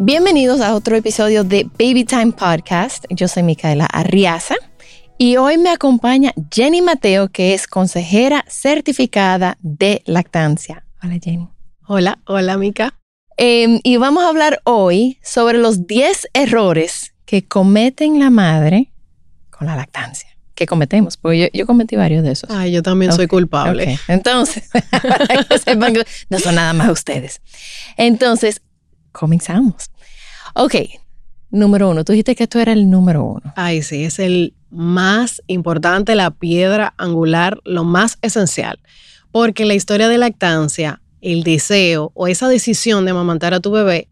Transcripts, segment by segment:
Bienvenidos a otro episodio de Baby Time Podcast. Yo soy Micaela Arriaza y hoy me acompaña Jenny Mateo, que es consejera certificada de lactancia. Hola Jenny. Hola, hola Mica. Eh, y vamos a hablar hoy sobre los 10 errores que cometen la madre con la lactancia. Que cometemos, porque yo, yo cometí varios de esos. Ay, yo también soy Ok, culpable. ok. Entonces, para que sepan que no son nada más ustedes. Entonces, comenzamos. Ok, número uno. Tú dijiste que esto era el número uno. Ay, sí, es el más importante, la piedra angular, lo más esencial. Porque la historia de lactancia, el deseo o esa decisión de amamantar a tu bebé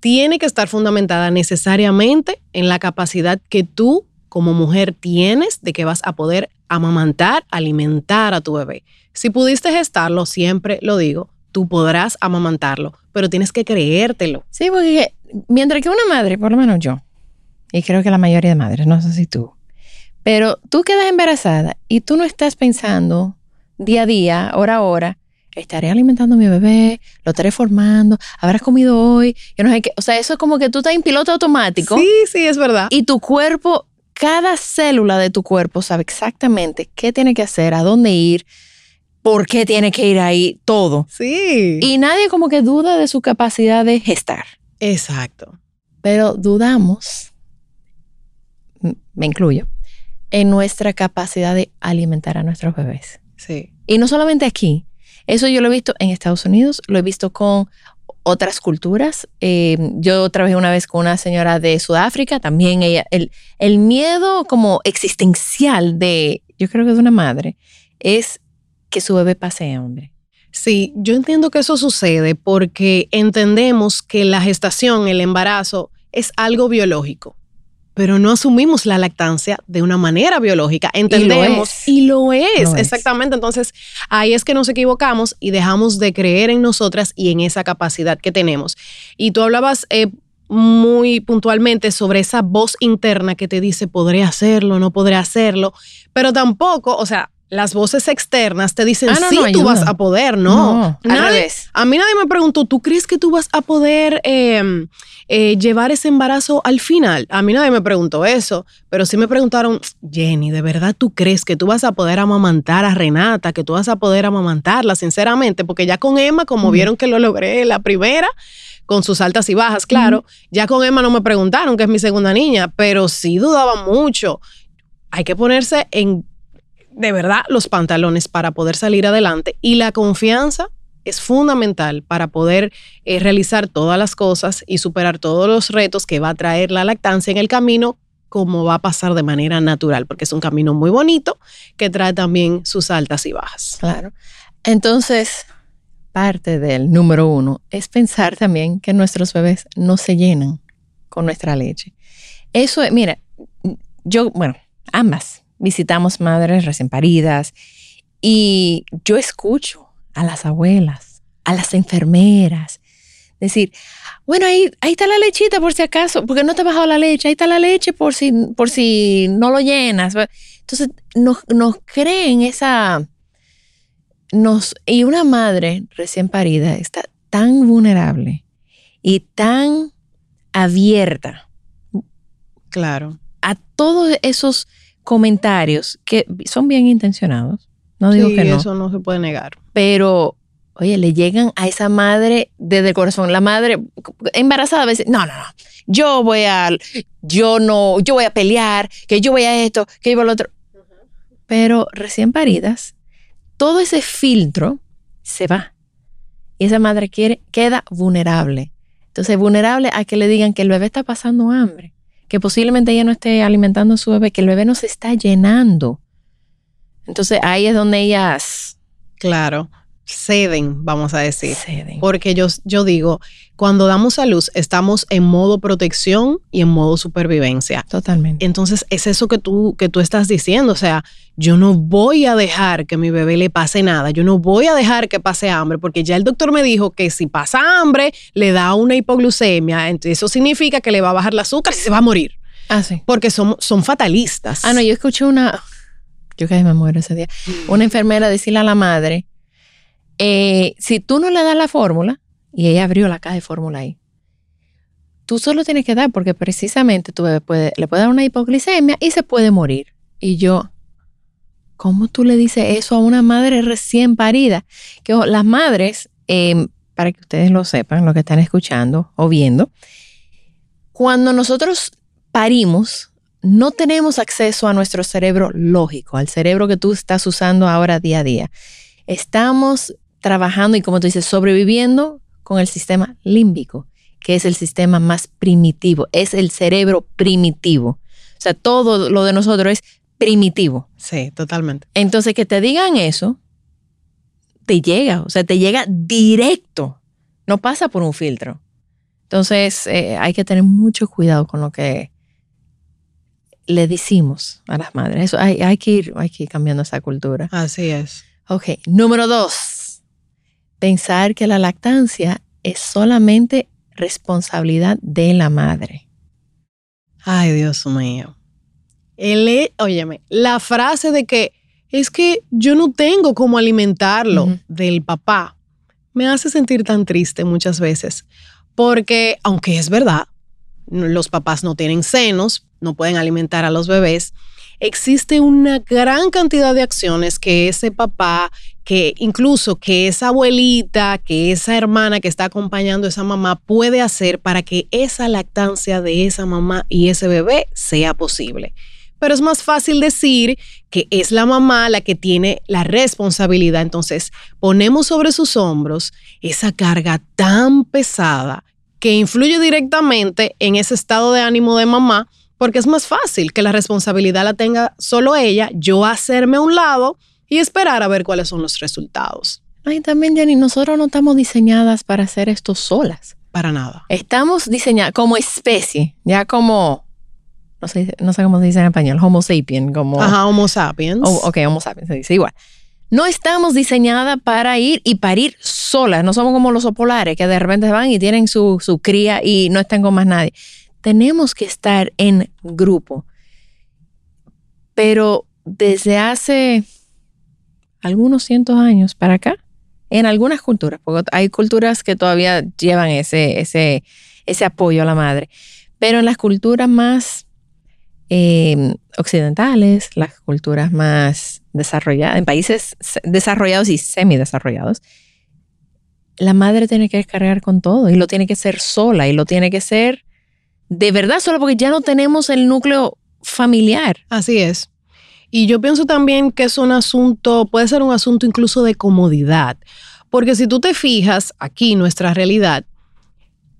tiene que estar fundamentada necesariamente en la capacidad que tú como mujer tienes de que vas a poder amamantar, alimentar a tu bebé. Si pudiste gestarlo, siempre lo digo, tú podrás amamantarlo, pero tienes que creértelo. Sí, porque mientras que una madre, por lo menos yo, y creo que la mayoría de madres, no sé si tú, pero tú quedas embarazada y tú no estás pensando día a día, hora a hora, estaré alimentando a mi bebé, lo estaré formando, habrás comido hoy, yo no sé qué. O sea, eso es como que tú estás en piloto automático Sí, sí, es verdad. y tu cuerpo, cada célula de tu cuerpo sabe exactamente qué tiene que hacer, a dónde ir, por qué tiene que ir ahí, todo. Sí. Y nadie como que duda de su capacidad de gestar Exacto. pero dudamos, me incluyo, en nuestra capacidad de alimentar a nuestros bebés. Sí. Y no solamente aquí, eso yo lo he visto en Estados Unidos, lo he visto con otras culturas. Eh, yo trabajé una vez con una señora de Sudáfrica, también ella, el, el miedo como existencial de, yo creo que de una madre, es que su bebé pase hambre. Sí, yo entiendo que eso sucede porque entendemos que la gestación, el embarazo, es algo biológico, pero no asumimos la lactancia de una manera biológica. Entendemos es. y lo es, Lo es. exactamente. Entonces, ahí es que nos equivocamos y dejamos de creer en nosotras y en esa capacidad que tenemos. Y tú hablabas eh, muy puntualmente sobre esa voz interna que te dice, podré hacerlo, no podré hacerlo, pero tampoco, o sea, las voces externas te dicen, Ah, no, sí, no, tú vas a poder, no. No, al Nadie- revés. A mí nadie me preguntó, ¿tú crees que tú vas a poder eh, eh, llevar ese embarazo al final? A mí nadie me preguntó eso, pero sí me preguntaron, Jenny, ¿de verdad tú crees que tú vas a poder amamantar a Renata, que tú vas a poder amamantarla, sinceramente? Porque ya con Emma, como vieron que lo logré la primera, con sus altas y bajas, claro, ya con Emma no me preguntaron, que es mi segunda niña, pero sí dudaba mucho. Hay que ponerse en, de verdad, los pantalones para poder salir adelante y la confianza es fundamental para poder eh, realizar todas las cosas y superar todos los retos que va a traer la lactancia en el camino, como va a pasar de manera natural, porque es un camino muy bonito que trae también sus altas y bajas. Claro. Entonces, parte del número uno es pensar también que nuestros bebés no se llenan con nuestra leche. Eso es, mira, yo, bueno, ambas visitamos madres recién paridas y yo escucho a las abuelas, a las enfermeras, decir, bueno, ahí, ahí está la lechita por si acaso, porque no te ha bajado la leche, ahí está la leche por si, por si no lo llenas. Entonces, nos, nos creen esa... Nos, y una madre recién parida está tan vulnerable y tan abierta Claro. a todos esos comentarios que son bien intencionados. No digo sí, que no, eso no se puede negar. pero oye, le llegan a esa madre desde el corazón. La madre embarazada a veces, no, no, no, yo voy a, yo no, yo voy a pelear, que yo voy a esto, que yo voy a lo otro. Pero recién paridas, todo ese filtro se va. Y esa madre quiere, queda vulnerable. Entonces, vulnerable a que le digan que el bebé está pasando hambre, que posiblemente ella no esté alimentando a su bebé, que el bebé no se está llenando. Entonces, ahí es donde ellas... Claro ceden, vamos a decir. Ceden. Porque yo, yo digo, cuando damos a luz, estamos en modo protección y en modo supervivencia. Totalmente. Entonces, es eso que tú, que tú estás diciendo. O sea, yo no voy a dejar que mi bebé le pase nada. Yo no voy a dejar que pase hambre, porque ya el doctor me dijo que si pasa hambre, le da una hipoglucemia. Entonces, eso significa que le va a bajar el azúcar y se va a morir. Ah, sí. Porque son, son fatalistas. Ah, no, yo escuché una. Yo casi me muero ese día. Una enfermera decirle a la madre eh, si tú no le das la fórmula, y ella abrió la caja de fórmula ahí, tú solo tienes que dar porque precisamente tu bebé le puede dar una hipoglicemia y se puede morir. Y yo, ¿cómo tú le dices eso a una madre recién parida? Que las madres, em, para que ustedes lo sepan, lo que están escuchando o viendo, cuando nosotros parimos, no tenemos acceso a nuestro cerebro lógico, al cerebro que tú estás usando ahora día a día. Estamos trabajando y como tú dices, sobreviviendo con el sistema límbico, que es el sistema más primitivo, es el cerebro primitivo. O sea, todo lo de nosotros es primitivo. Sí, totalmente. Entonces, que te digan eso, te llega, o sea, te llega directo, no pasa por un filtro. Entonces, eh, hay que tener mucho cuidado con lo que le decimos a las madres. Eso hay, hay, que ir, hay que ir cambiando esa cultura. Así es. Ok, número dos pensar que la lactancia es solamente responsabilidad de la madre. Ay, Dios mío. El, óyeme, la frase de que es que yo no tengo cómo alimentarlo del papá me hace sentir tan triste muchas veces. Porque, aunque es verdad, los papás no tienen senos, no pueden alimentar a los bebés, existe una gran cantidad de acciones que ese papá, que incluso que esa abuelita, que esa hermana que está acompañando a esa mamá puede hacer para que esa lactancia de esa mamá y ese bebé sea posible. Pero es más fácil decir que es la mamá la que tiene la responsabilidad. Entonces ponemos sobre sus hombros esa carga tan pesada que influye directamente en ese estado de ánimo de mamá porque es más fácil que la responsabilidad la tenga solo ella, yo hacerme a un lado y esperar a ver cuáles son los resultados. Ay, también, Jenny, nosotros no estamos diseñadas para hacer esto solas. Para nada. Estamos diseñadas como especie, ya como, no sé, no sé cómo se dice en español, Homo sapien, como... Ajá, Homo sapiens. Oh, ok, Homo sapiens se dice igual. No estamos diseñadas para ir y parir solas. No somos como los opolares que de repente van y tienen su, su cría y no están con más nadie tenemos que estar en grupo. Pero desde hace algunos cientos años para acá, en algunas culturas, porque hay culturas que todavía llevan ese, ese, ese apoyo a la madre, pero en las culturas más em, occidentales, las culturas más desarrolladas, en países desarrollados y semidesarrollados, la madre tiene que descargar con todo y lo tiene que ser sola y lo tiene que ser de verdad, solo porque ya no tenemos el núcleo familiar. Así es. Y yo pienso también que es un asunto, puede ser un asunto incluso de comodidad, porque si tú te fijas aquí, nuestra realidad,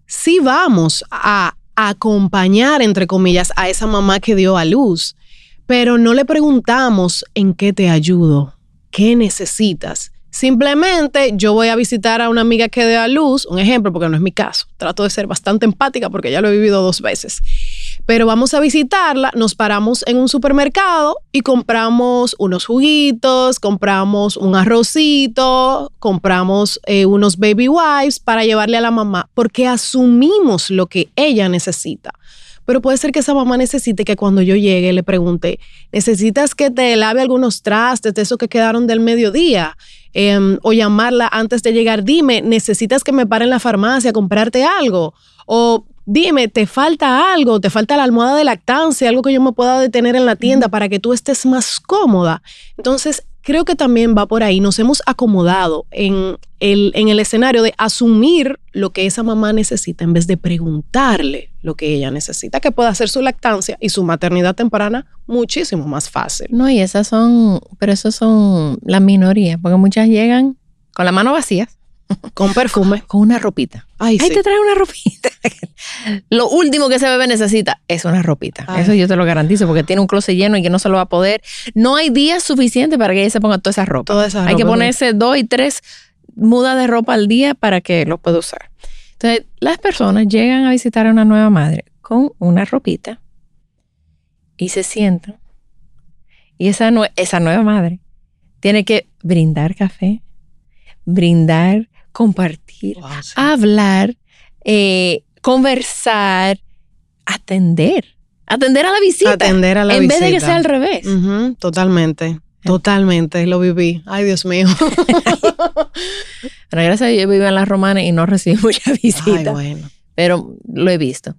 sí vamos a acompañar, entre comillas, a esa mamá que dio a luz, pero no le preguntamos en qué te ayudo, qué necesitas. Simplemente yo voy a visitar a una amiga que dé a luz, un ejemplo, porque no es mi caso. Trato de ser bastante empática porque ya lo he vivido dos veces. Pero vamos a visitarla, nos paramos en un supermercado y compramos unos juguitos, compramos un arrocito, compramos eh, unos baby wipes para llevarle a la mamá, porque asumimos lo que ella necesita. Pero puede ser que esa mamá necesite que cuando yo llegue le pregunte, ¿necesitas que te lave algunos trastes de esos que quedaron del mediodía? Em, o llamarla antes de llegar, dime, ¿necesitas que me pare en la farmacia a comprarte algo? O dime, ¿te falta algo? ¿Te falta la almohada de lactancia? Algo que yo me pueda detener en la tienda para que tú estés más cómoda. Entonces, creo que también va por ahí. Nos hemos acomodado en el, en el escenario de asumir lo que esa mamá necesita en vez de preguntarle lo que ella necesita, que pueda hacer su lactancia y su maternidad temprana muchísimo más fácil. No, y esas son, pero esas son la minoría, porque muchas llegan con la mano vacía, Con perfume. con una ropita. Ay, Ahí sí. te trae una ropita. lo último que ese bebé necesita es una ropita. Ay. Eso yo te lo garantizo, porque tiene un closet lleno y que no se lo va a poder. No hay días suficientes para que ella se ponga toda esa ropa. Toda esa Hay que ponerse dos y tres mudas de ropa al día para que lo pueda usar. Entonces, las personas llegan a visitar a una nueva madre con una ropita y se sientan. Y esa, nue- esa nueva madre tiene que brindar café, brindar, compartir, Wow, sí. hablar, eh, conversar, atender. Atender a la visita. Atender a la en vez de que visita. sea al revés. Totalmente. Totalmente, lo viví. Ay, Dios mío. Pero gracias a Dios yo vivo en las romanas y no recibo mucha visita. Ay, bueno. pero lo he visto.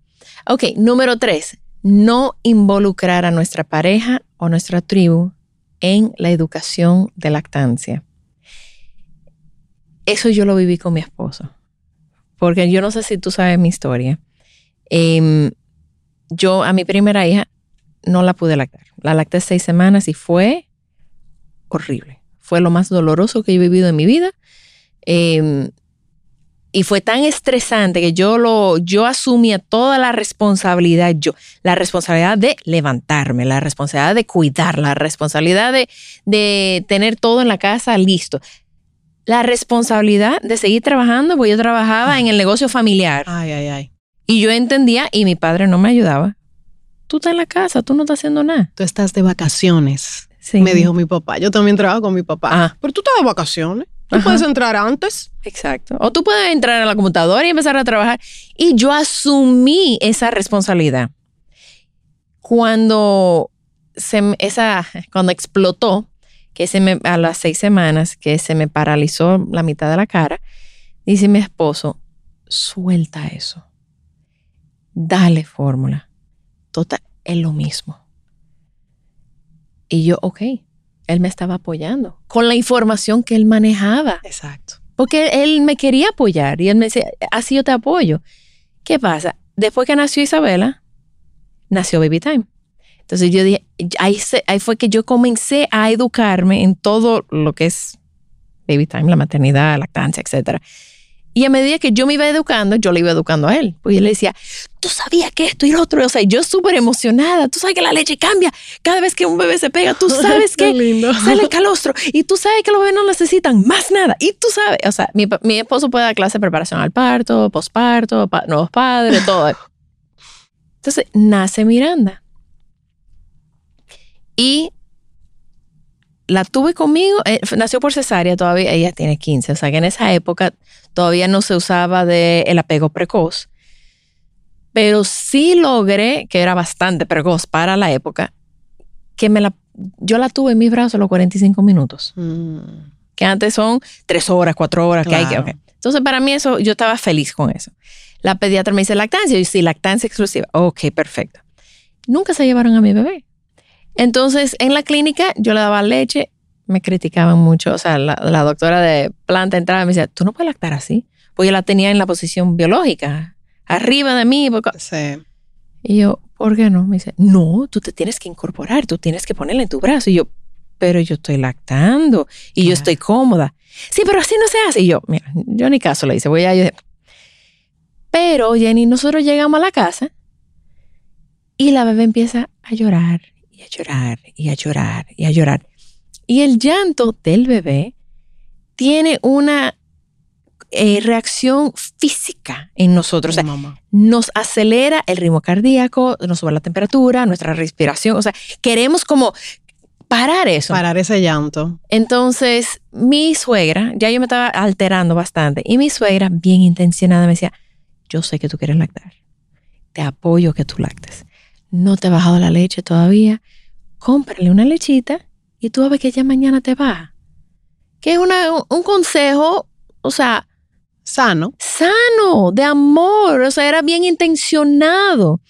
Ok, número tres, no involucrar a nuestra pareja o nuestra tribu en la educación de lactancia. Eso yo lo viví con mi esposo, porque yo no sé si tú sabes mi historia. Em, yo a mi primera hija no la pude lactar. La lacté seis semanas y fue horrible. Fue lo más doloroso que he vivido en mi vida. Em, y fue tan estresante que yo lo, yo asumía toda la responsabilidad, yo, la responsabilidad de levantarme, la responsabilidad de cuidar, la responsabilidad de, de tener todo en la casa listo. La responsabilidad de seguir trabajando, porque yo trabajaba en el negocio familiar. Ay, ay, ay. Y yo entendía, y mi padre no me ayudaba. Tú estás en la casa, tú no estás haciendo nada. Tú estás de vacaciones, Sí. me dijo mi papá. Yo también trabajo con mi papá. Ah. Pero tú estás de vacaciones. Tú Ajá. puedes entrar antes. Exacto. O tú puedes entrar a la computadora y empezar a trabajar. Y yo asumí esa responsabilidad. Cuando, se, esa, cuando explotó, que se me, a las seis semanas, que se me paralizó la mitad de la cara, dice mi esposo, suelta eso. Dale fórmula. Total, es lo mismo. Y yo, ok, él me estaba apoyando con la información que él manejaba. Exacto. Porque él me quería apoyar y él me decía, así yo te apoyo. ¿Qué pasa? Después que nació Isabela, nació Baby Time. Entonces yo dije, ahí, se- ahí fue que yo comencé a educarme en todo lo que es Baby Time, la maternidad, lactancia, etc. Y a medida que yo me iba educando, yo le iba educando a él. Pues yo le decía, tú sabías que esto y lo otro. O sea, yo súper emocionada. Tú sabes que la leche cambia cada vez que un bebé se pega. Tú sabes que lindo. sale el calostro y tú sabes que los bebés no necesitan más nada y tú sabes, o sea, mi, mi esposo puede dar clase de preparación al parto, posparto, pa- nuevos padres, todo. Entonces, nace Miranda. Y la tuve conmigo, eh, nació por cesárea todavía, ella tiene 15, o sea que en esa época todavía no se usaba de el apego precoz, pero sí logré, que era bastante precoz para la época, que me la, yo la tuve en mis brazos los 45 minutos, Mm, que antes son tres horas, cuatro horas, que hay que, Claro. ok. Entonces para mí eso, yo estaba feliz con eso. La pediatra me dice lactancia, y yo sí, lactancia exclusiva, ok, perfecto. Nunca se llevaron a mi bebé. Entonces, en la clínica yo le daba leche, me criticaban mucho. O sea, la, la doctora de planta entraba y me decía, tú no puedes lactar así. Pues yo la tenía en la posición biológica, arriba de mí. porque- sí. Y yo, ¿por qué no? Me dice, no, tú te tienes que incorporar, tú tienes que ponerla en tu brazo. Y yo, pero yo estoy lactando y yo estoy cómoda. Sí, pero así no se hace. Y yo, mira, yo ni caso le hice, voy a... yo- Pero, Jenny, nosotros llegamos a la casa y la bebé empieza a llorar y a llorar y a llorar y a llorar. Y el llanto del bebé tiene una eh, reacción física en nosotros. O sea, mamá. nos acelera el ritmo cardíaco, nos sube la temperatura, nuestra respiración. O sea, queremos como parar eso. Parar ese llanto. Entonces, mi suegra, ya yo me estaba alterando bastante, y mi suegra, bien intencionada, me decía, yo sé que tú quieres lactar, te apoyo que tú lactes. No te ha bajado la leche todavía, cómprale una lechita y tú que ya mañana te baja. Que es una, un consejo, o sea, Sano. sano, de amor, o sea, era bien intencionado.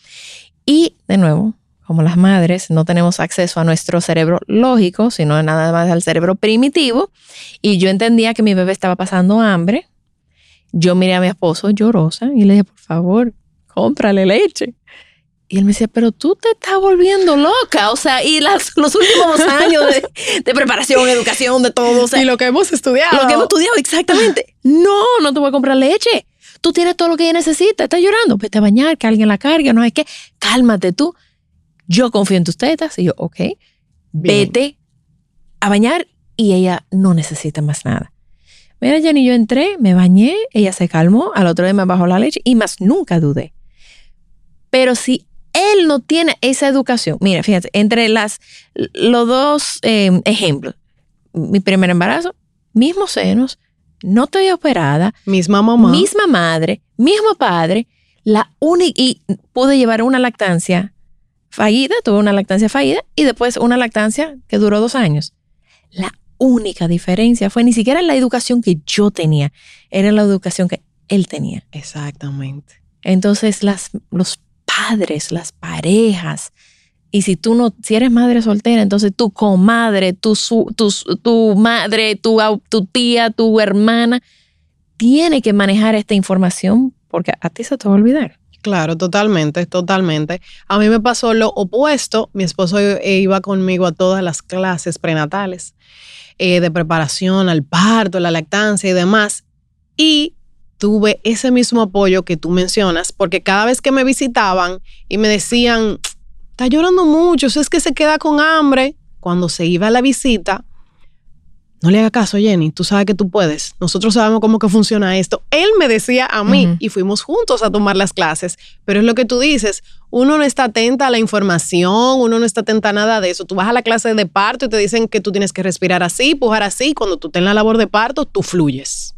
Y de nuevo, como las madres, no tenemos acceso a nuestro cerebro lógico, sino nada más al cerebro primitivo. Y yo entendía que mi bebé estaba pasando hambre. Yo miré a mi esposo llorosa y le dije, por favor, cómprale leche. Y él me decía, pero tú te estás volviendo loca. O sea, y las, los últimos años de, de preparación, educación, de todo. O sea, y lo que hemos estudiado. lo que hemos estudiado, exactamente. No, no te voy a comprar leche. Tú tienes todo lo que ella necesita. Estás llorando. Vete a bañar, que alguien la cargue. No es que, cálmate tú. Yo confío en tus tetas. Y yo, ok, vete a bañar y ella no necesita más nada. Mira, Jenny, yo entré, me bañé, ella se calmó, al otro día me bajó la leche y más nunca dudé. Pero si él no tiene esa educación, mira, fíjate, entre las, los dos eh, ejemplos, mi primer embarazo, mismos senos, no estoy operada, Misma mamá. misma madre, mismo padre, la única, y pude llevar una lactancia fallida, tuve una lactancia fallida y después una lactancia que duró dos años. La única diferencia fue ni siquiera la educación que yo tenía, era la educación que él tenía. Exactamente. Entonces, las, los las parejas, y si tú no, si eres madre soltera, entonces tu comadre, tu, su- tu, tu madre, tu, tu tía, tu hermana, tiene que manejar esta información porque a ti se te va a olvidar. Claro, totalmente, totalmente. A mí me pasó lo opuesto. Mi esposo eh, iba conmigo a todas las clases prenatales eh, de preparación al parto, la lactancia y demás. Y tuve ese mismo apoyo que tú mencionas, porque cada vez que me visitaban y me decían, está llorando mucho, eso es que se queda con hambre, cuando se iba a la visita, no le haga caso, Jenny, tú sabes que tú puedes. Nosotros sabemos cómo que funciona esto. Él me decía a mí y fuimos juntos a tomar las clases, pero es lo que tú dices, uno no está atenta a la información, uno no está atenta a nada de eso. Tú vas a la clase de parto y te dicen que tú tienes que respirar así, pujar así, cuando tú estás en la labor de parto, tú fluyes.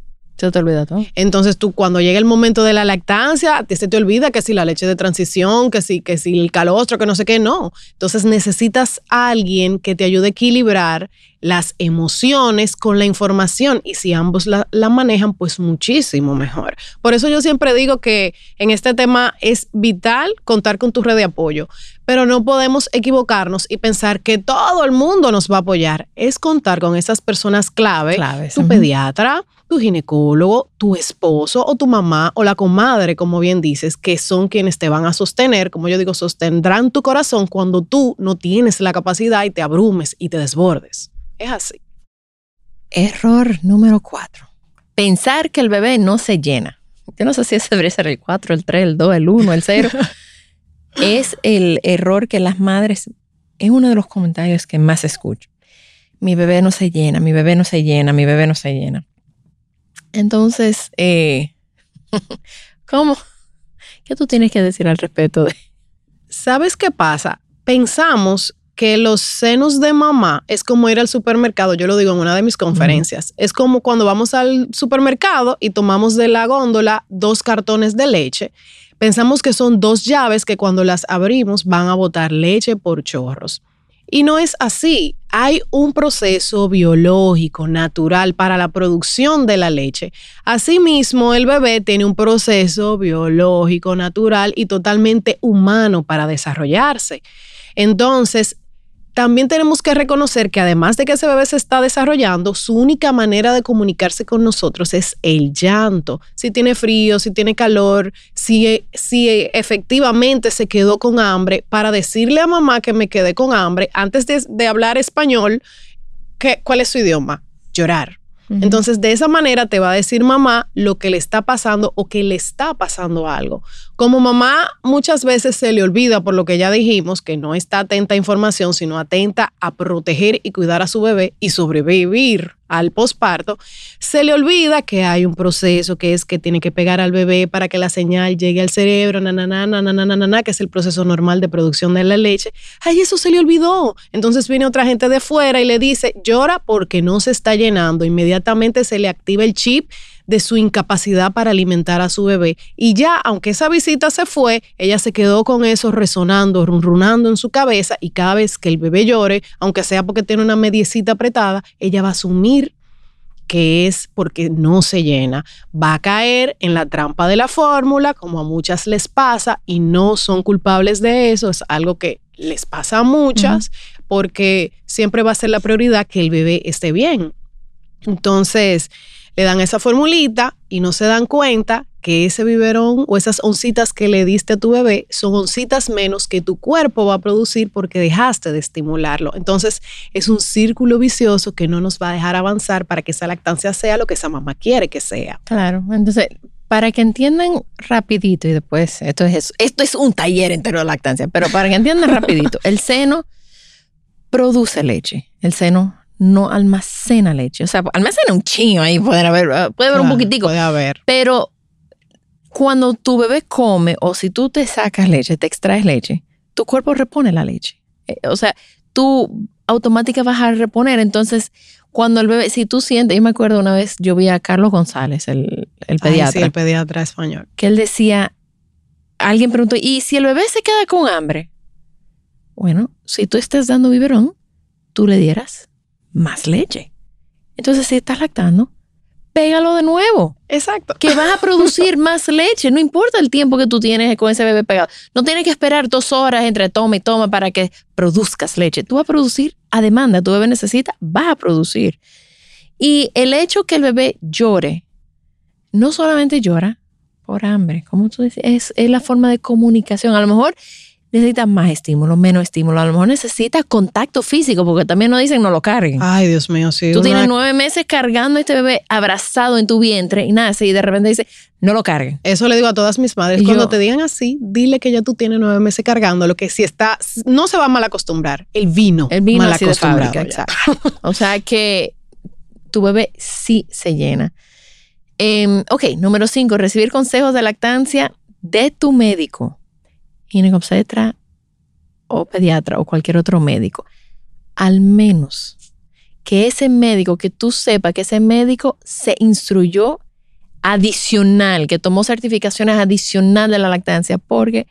Se te olvida todo. Entonces tú cuando llega el momento de la lactancia, se te olvida que si la leche de transición, que si, que si el calostro, que no sé qué, no. Entonces necesitas a alguien que te ayude a equilibrar las emociones con la información y si ambos la, la manejan, pues muchísimo mejor. Por eso yo siempre digo que en este tema es vital contar con tu red de apoyo, pero no podemos equivocarnos y pensar que todo el mundo nos va a apoyar. Es contar con esas personas clave, Claves, tu pediatra, tu ginecólogo, tu esposo o tu mamá o la comadre, como bien dices, que son quienes te van a sostener, como yo digo, sostendrán tu corazón cuando tú no tienes la capacidad y te abrumes y te desbordes. Es así. Error número cuatro. Pensar que el bebé no se llena. Yo no sé si ese debería ser el 4, el 3, el 2, el 1, el 0. es el error que las madres, es uno de los comentarios que más escucho. Mi bebé no se llena, mi bebé no se llena, mi bebé no se llena. Entonces, eh, ¿cómo? ¿Qué tú tienes que decir al respecto de ¿Sabes qué pasa? Pensamos que los senos de mamá es como ir al supermercado, yo lo digo en una de mis conferencias, es como cuando vamos al supermercado y tomamos de la góndola dos cartones de leche. Pensamos que son dos llaves que cuando las abrimos van a botar leche por chorros. Y no es así. Hay un proceso biológico, natural para la producción de la leche. Asimismo, el bebé tiene un proceso biológico, natural y totalmente humano para desarrollarse. Entonces, también tenemos que reconocer que además de que ese bebé se está desarrollando, su única manera de comunicarse con nosotros es el llanto. Si tiene frío, si tiene calor, si, si efectivamente se quedó con hambre, para decirle a mamá que me quedé con hambre, antes de, de hablar español, ¿qué, ¿cuál es su idioma? Llorar. Entonces, de esa manera te va a decir mamá lo que le está pasando o que le está pasando algo. Como mamá muchas veces se le olvida, por lo que ya dijimos, que no está atenta a información, sino atenta a proteger y cuidar a su bebé y sobrevivir al posparto, se le olvida que hay un proceso que es que tiene que pegar al bebé para que la señal llegue al cerebro, na, na, na, na, na, que es el proceso normal de producción de la leche. Ay, eso se le olvidó. Entonces viene otra gente de fuera y le dice, llora porque no se está llenando. Inmediatamente se le activa el chip de su incapacidad para alimentar a su bebé. Y ya, aunque esa visita se fue, ella se quedó con eso resonando, runrunando en su cabeza y cada vez que el bebé llore, aunque sea porque tiene una mediecita apretada, ella va a asumir que es porque no se llena, va a caer en la trampa de la fórmula, como a muchas les pasa, y no son culpables de eso, es algo que les pasa a muchas, porque siempre va a ser la prioridad que el bebé esté bien. Entonces, le dan esa formulita y no se dan cuenta que ese biberón o esas oncitas que le diste a tu bebé son oncitas menos que tu cuerpo va a producir porque dejaste de estimularlo. Entonces es un círculo vicioso que no nos va a dejar avanzar para que esa lactancia sea lo que esa mamá quiere que sea. Claro, entonces para que entiendan rapidito y después esto es esto es un taller entero de lactancia, pero para que entiendan rapidito, el seno produce leche, el seno no almacena leche, o sea, almacena un chingo ahí puede haber puede haber un poquitico, Puede haber. pero cuando tu bebé come o si tú te sacas leche, te extraes leche, tu cuerpo repone la leche. Eh, O sea, tú automáticamente vas a reponer. Entonces, cuando el bebé, si tú sientes, yo me acuerdo una vez, yo vi a Carlos González, el, el Ay, pediatra, sí, el pediatra español. que él decía, alguien preguntó, ¿y si el bebé se queda con hambre? Bueno, si tú estás dando biberón, tú le dieras más leche. Entonces, si estás lactando, pégalo de nuevo Exacto. que vas a producir más leche. No importa el tiempo que tú tienes con ese bebé pegado. No tienes que esperar dos horas entre toma y toma para que produzcas leche. Tú vas a producir a demanda. Tu bebé necesita, vas a producir. Y el hecho que el bebé llore, no solamente llora por hambre, como tú dices, es, es la forma de comunicación. A lo mejor necesita más estímulo, menos estímulo. A lo mejor necesita contacto físico, porque también nos dicen no lo carguen. Ay, Dios mío, sí. Tú tienes nueve meses cargando a este bebé abrazado en tu vientre y nace y de repente dice, no lo carguen. Eso le digo a todas mis madres. Cuando yo- te digan así, dile que ya tú tienes nueve meses cargando, lo que si está, no se va a mal acostumbrar. El vino. El vino mal así de fábrica, exacto. O sea que tu bebé sí se llena. Em, ok, número cinco, recibir consejos de lactancia de tu médico, o pediatra o cualquier otro médico. Al menos que ese médico, que tú sepas que ese médico se instruyó adicional, que tomó certificaciones adicional de la lactancia, porque,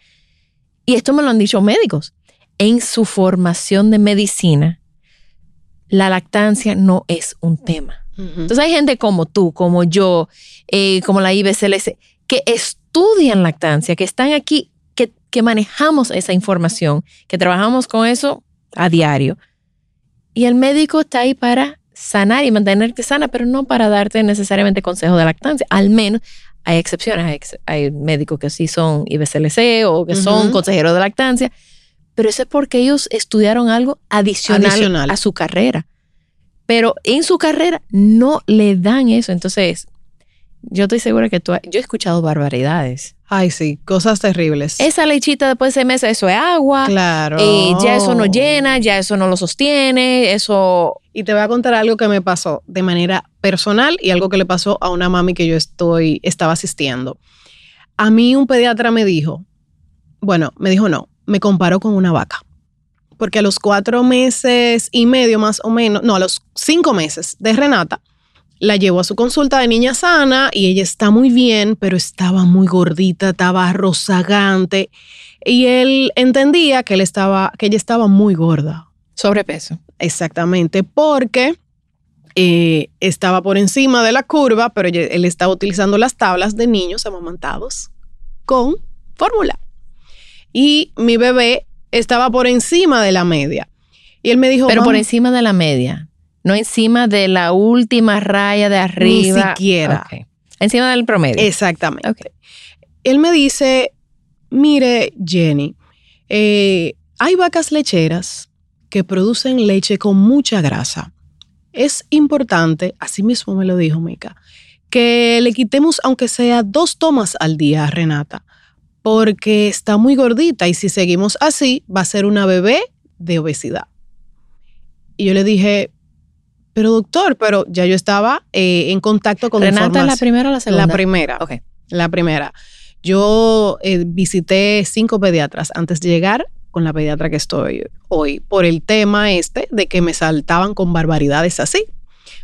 y esto me lo han dicho médicos, en su formación de medicina, la lactancia no es un tema. Entonces hay gente como tú, como yo, eh, como la IBCLS, que estudian lactancia, que están aquí, que, manejamos esa información, que trabajamos con eso a diario. Y el médico está ahí para sanar y mantenerte sana, pero no para darte necesariamente consejos de lactancia. Al menos hay excepciones, hay, ex- hay médicos que sí son IBCLC o que son consejeros de lactancia, pero eso es porque ellos estudiaron algo adicional, Adicional. a su carrera. Pero en su carrera no le dan eso. Entonces, yo estoy segura que tú, yo he escuchado barbaridades. Ay, sí, cosas terribles. Esa lechita después de seis meses, eso es agua. claro. eh, ya eso no llena, ya eso no lo sostiene, eso... Y te voy a contar algo que me pasó de manera personal y algo que le pasó a una mami que yo estoy, estaba asistiendo. A mí un pediatra me dijo, bueno, me dijo no, me comparó con una vaca. Porque a los cuatro meses y medio más o menos, no, a los cinco meses de Renata, la llevó a su consulta de niña sana y ella está muy bien, pero estaba muy gordita, estaba rozagante. Y él entendía que, él estaba, que ella estaba muy gorda. Sobrepeso. Exactamente, porque eh, estaba por encima de la curva, pero él estaba utilizando las tablas de niños amamantados con fórmula. Y mi bebé estaba por encima de la media. Y él me dijo, Pero por "Mam, encima de la media, no encima de la última raya de arriba. siquiera. Ok. Encima del promedio. Exactamente. Él me dice, mire, Jenny, eh, hay vacas lecheras que producen leche con mucha grasa. Es importante, así mismo me lo dijo Mica, que le quitemos aunque sea dos tomas al día a Renata, porque está muy gordita y si seguimos así va a ser una bebé de obesidad. Y yo le dije, pero doctor, pero ya yo estaba eh, en contacto con Renata es la primera o la segunda. La primera. Ok. La primera. Yo eh, visité cinco pediatras antes de llegar con la pediatra que estoy hoy por el tema este de que me saltaban con barbaridades así.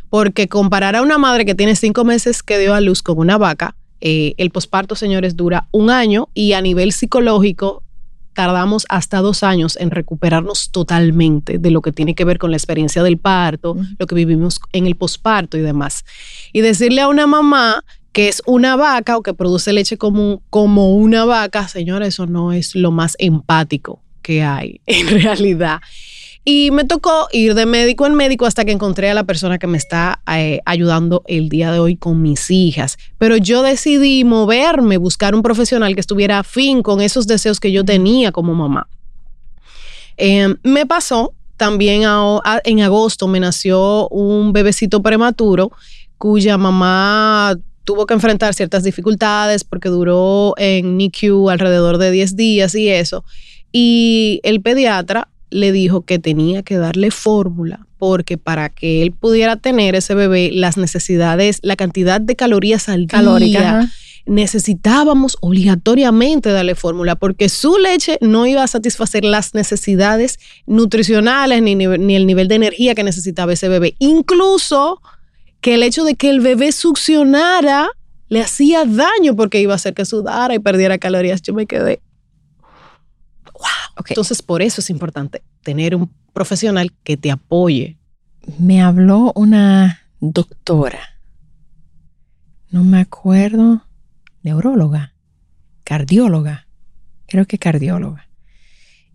Porque comparar a una madre que tiene cinco meses que dio a luz con una vaca, eh, el posparto, señores, dura un año y a nivel psicológico tardamos hasta dos años en recuperarnos totalmente de lo que tiene que ver con la experiencia del parto, lo que vivimos en el posparto y demás. Y decirle a una mamá que es una vaca o que produce leche como, como una vaca, señora, eso no es lo más empático que hay en realidad. Y me tocó ir de médico en médico hasta que encontré a la persona que me está eh, ayudando el día de hoy con mis hijas. Pero yo decidí moverme, buscar un profesional que estuviera afín con esos deseos que yo tenía como mamá. Eh, me pasó también en agosto, me nació un bebecito prematuro cuya mamá tuvo que enfrentar ciertas dificultades porque duró en NICU alrededor de 10 días y eso. Y el pediatra le dijo que tenía que darle fórmula porque para que él pudiera tener ese bebé, las necesidades, la cantidad de calorías al día, necesitábamos obligatoriamente darle fórmula porque su leche no iba a satisfacer las necesidades nutricionales ni, ni el nivel de energía que necesitaba ese bebé. Incluso que el hecho de que el bebé succionara le hacía daño porque iba a hacer que sudara y perdiera calorías. Yo me quedé entonces, por eso es importante tener un profesional que te apoye. Me habló una doctora, no me acuerdo, neuróloga, cardióloga, creo que cardióloga.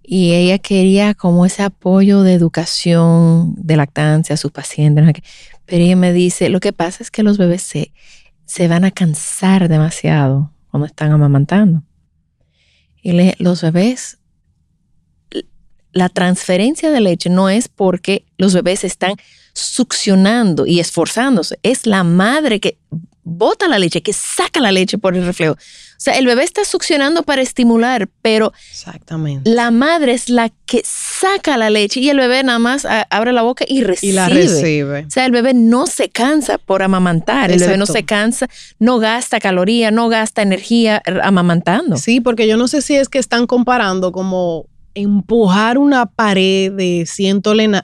Y ella quería como ese apoyo de educación de lactancia a sus pacientes. Pero ella me dice, lo que pasa es que los bebés se, se van a cansar demasiado cuando están amamantando. Y los bebés la transferencia de leche no es porque los bebés están succionando y esforzándose, es la madre que bota la leche, que saca la leche por el reflejo. O sea, el bebé está succionando para estimular, pero Exactamente. la madre es la que saca la leche y el bebé nada más abre la boca y recibe. Y la recibe. O sea, el bebé no se cansa por amamantar, el bebé no se cansa, no gasta caloría, no gasta energía amamantando. Sí, porque yo no sé si es que están comparando como empujar una pared de 100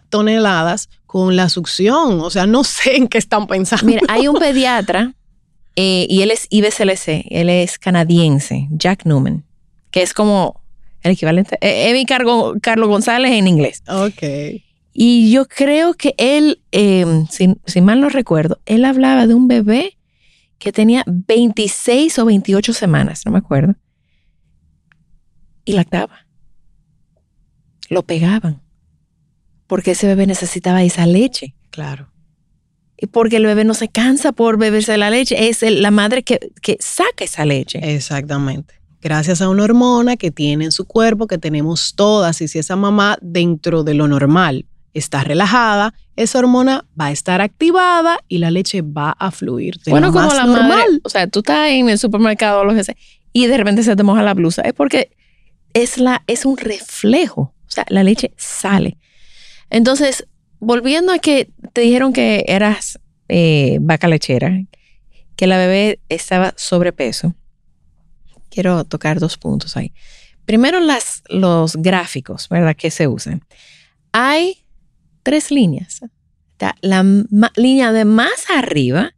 toneladas con la succión. O sea, no sé en qué están pensando. Mira, hay un pediatra eh, y él es IBCLC, él es canadiense, Jack Newman, que es como el equivalente, eh, Evi Carlos González en inglés. Ok. Y yo creo que él, eh, si, mal no recuerdo, él hablaba de un bebé que tenía 26 o 28 semanas, no me acuerdo, y lactaba lo pegaban, porque ese bebé necesitaba esa leche. Claro. Y porque el bebé no se cansa por beberse la leche, es la madre que, que saca esa leche. Exactamente. Gracias a una hormona que tiene en su cuerpo, que tenemos todas, y si esa mamá dentro de lo normal está relajada, esa hormona va a estar activada y la leche va a fluir. bueno, como la normal. o sea, tú estás en el supermercado o lo que sea, y de repente se te moja la blusa, es porque es, la, es un reflejo o sea, la leche sale. Entonces, volviendo a que te dijeron que eras eh, vaca lechera, que la bebé estaba sobrepeso, quiero tocar dos puntos ahí. Primero, las, los gráficos, ¿verdad? Que se usan. Hay tres líneas. Está la línea de más arriba,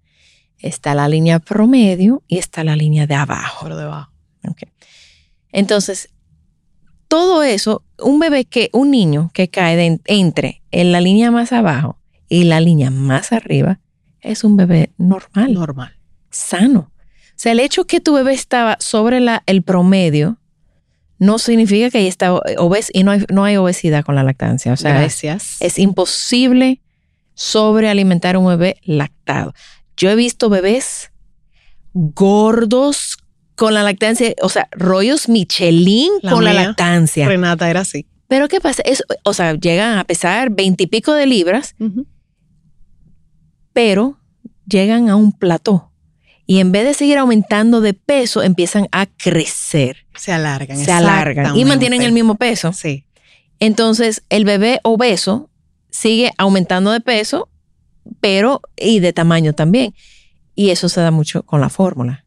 está la línea promedio y está la línea de abajo. Por debajo. Okay. Entonces, todo eso, un bebé que, un niño que cae entre en la línea más abajo y la línea más arriba, es un bebé normal. Normal. Sano. O sea, el hecho que tu bebé estaba sobre la, el promedio no significa que ahí está obeso y no hay, no hay obesidad con la lactancia. O sea, Gracias. Es, es imposible sobrealimentar a un bebé lactado. Yo he visto bebés gordos con la lactancia, o sea, rollos Michelin con la lactancia. Renata era así. Pero ¿qué pasa? Es, o sea, llegan a pesar veintipico de libras, pero llegan a un plató. Y en vez de seguir aumentando de peso, empiezan a crecer. Se alargan. Se alargan. Y mantienen el mismo peso. Sí. Entonces, el bebé obeso sigue aumentando de peso, pero y de tamaño también. Y eso se da mucho con la fórmula.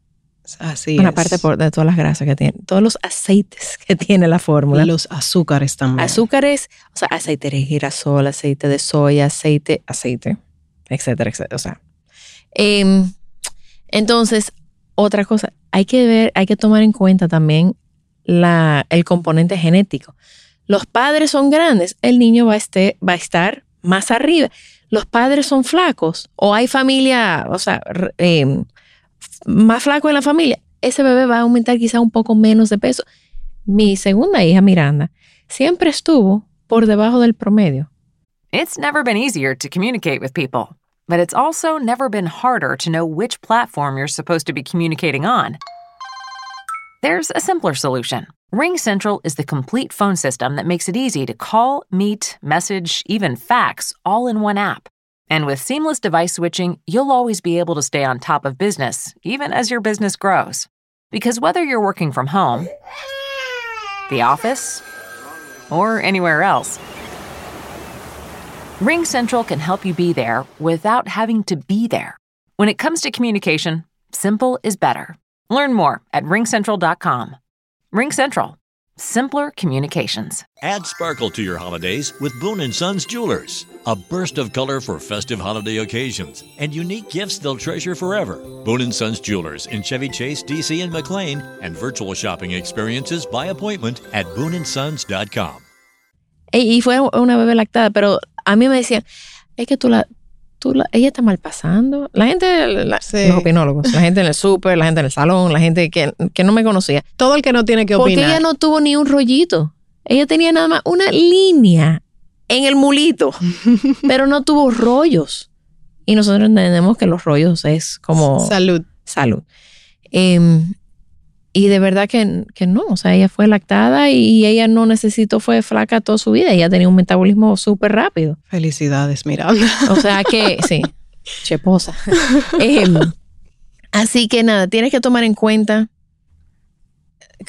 Así Una parte de todas las grasas que tiene, todos los aceites que tiene la fórmula. Y los azúcares también. Azúcares, o sea, aceite de girasol, aceite de soya, aceite, aceite, etcétera, etcétera. O sea, em, entonces, otra cosa, hay que ver, hay que tomar en cuenta también la, el componente genético. Los padres son grandes, el niño va a, este, va a estar más arriba. Los padres son flacos o hay familia, o sea, eh, más flaco en la familia, ese bebé va a aumentar quizá un poco menos de peso. Mi segunda hija, Miranda, siempre estuvo por debajo del promedio. It's never been easier to communicate with people, but it's also never been harder to know which platform you're supposed to be communicating on. There's a simpler solution. Ring Central is the complete phone system that makes it easy to call, meet, message, even fax all in one app. And with seamless device switching, you'll always be able to stay on top of business, even as your business grows. Because whether you're working from home, the office, or anywhere else, Ring Central can help you be there without having to be there. When it comes to communication, simple is better. Learn more at ringcentral.com. Ring Central, simpler communications. Add sparkle to your holidays with Boone & Sons Jewelers. A burst of color for festive holiday occasions and unique gifts they'll treasure forever. Boone & Sons Jewelers in Chevy Chase, DC and McLean and virtual shopping experiences by appointment at booneandsons.com. Y fue una bebé lactada, pero a mí me decían, es que tú la, tú la, ella está mal pasando. La gente, la, Sí. los opinólogos, la gente en el súper, la gente en el salón, la gente que, que no me conocía. Todo el que no tiene que Porque opinar. ella no tuvo ni un rollito. Ella tenía nada más una línea en el mulito, pero no tuvo rollos. Y nosotros entendemos que los rollos es como Salud. salud. Em, y de verdad que, que no, o sea, ella fue lactada y ella no necesitó, fue flaca toda su vida. Ella tenía un metabolismo súper rápido. Felicidades, Miranda. O sea que, sí, cheposa. Em, así que nada, tienes que tomar en cuenta,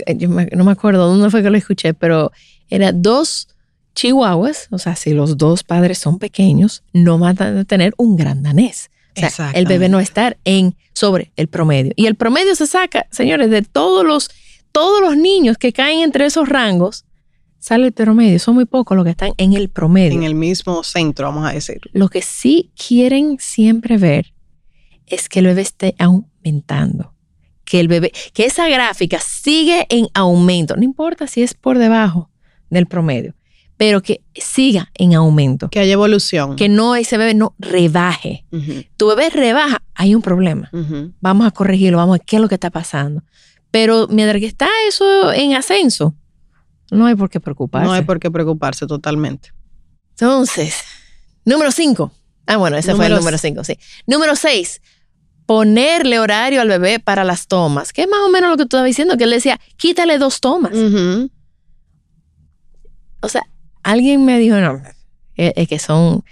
eh, yo me- no me acuerdo dónde fue que lo escuché, pero era dos chihuahuas, o sea, si los dos padres son pequeños, no van a tener un gran danés. O sea, el bebé no va a estar en sobre el promedio. Y el promedio se saca, señores, de todos los, todos los niños que caen entre esos rangos, sale el promedio. Son muy pocos los que están en el promedio. En el mismo centro, vamos a decir. Lo que sí quieren siempre ver es que el bebé esté aumentando. Que el bebé, que esa gráfica sigue en aumento. No importa si es por debajo del promedio, pero que siga en aumento. Que haya evolución. Que no ese bebé no rebaje. Tu bebé rebaja, hay un problema. Vamos a corregirlo, vamos a ver qué es lo que está pasando. Pero mientras que está eso en ascenso, no hay por qué preocuparse. No hay por qué preocuparse totalmente. Entonces, número 5. Ah, bueno, ese fue el Número 5, sí. Número 6. Ponerle horario al bebé para las tomas. Que es más o menos lo que tú estabas diciendo, que él decía, quítale dos tomas. O sea, alguien me dijo, no, es, es que son,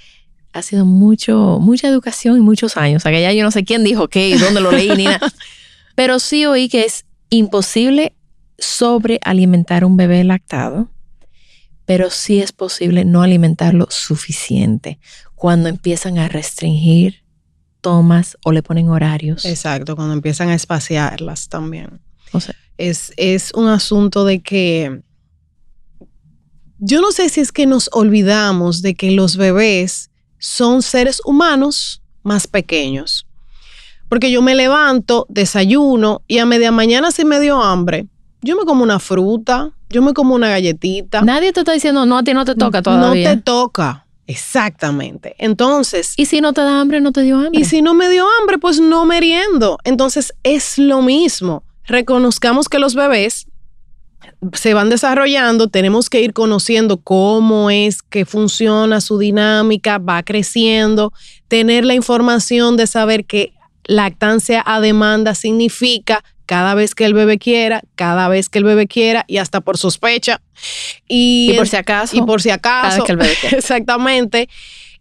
ha sido mucho, mucha educación y muchos años. O sea, que ya yo no sé quién dijo qué y dónde lo leí ni nada. Pero sí oí que es imposible sobrealimentar un bebé lactado, pero sí es posible no alimentarlo suficiente cuando empiezan a restringir tomas o le ponen horarios. Exacto, cuando empiezan a espaciarlas también. O sea, Es, es un asunto de que yo no sé si es que nos olvidamos de que los bebés son seres humanos más pequeños. Porque yo me levanto, desayuno y a media mañana si me dio hambre, yo me como una fruta, yo me como una galletita. nadie te está diciendo, no, a ti no te toca todavía. No te toca. Exactamente. Entonces, y si no te da hambre, no te dio hambre. y si no me dio hambre, pues no meriendo. Entonces es lo mismo. Reconozcamos que los bebés se van desarrollando, tenemos que ir conociendo cómo es que funciona su dinámica, va creciendo, tener la información de saber que lactancia a demanda significa cada vez que el bebé quiera, cada vez que el bebé quiera y hasta por sospecha. Y, Y por si acaso. y por si acaso. cada vez que el bebé quiera. Exactamente.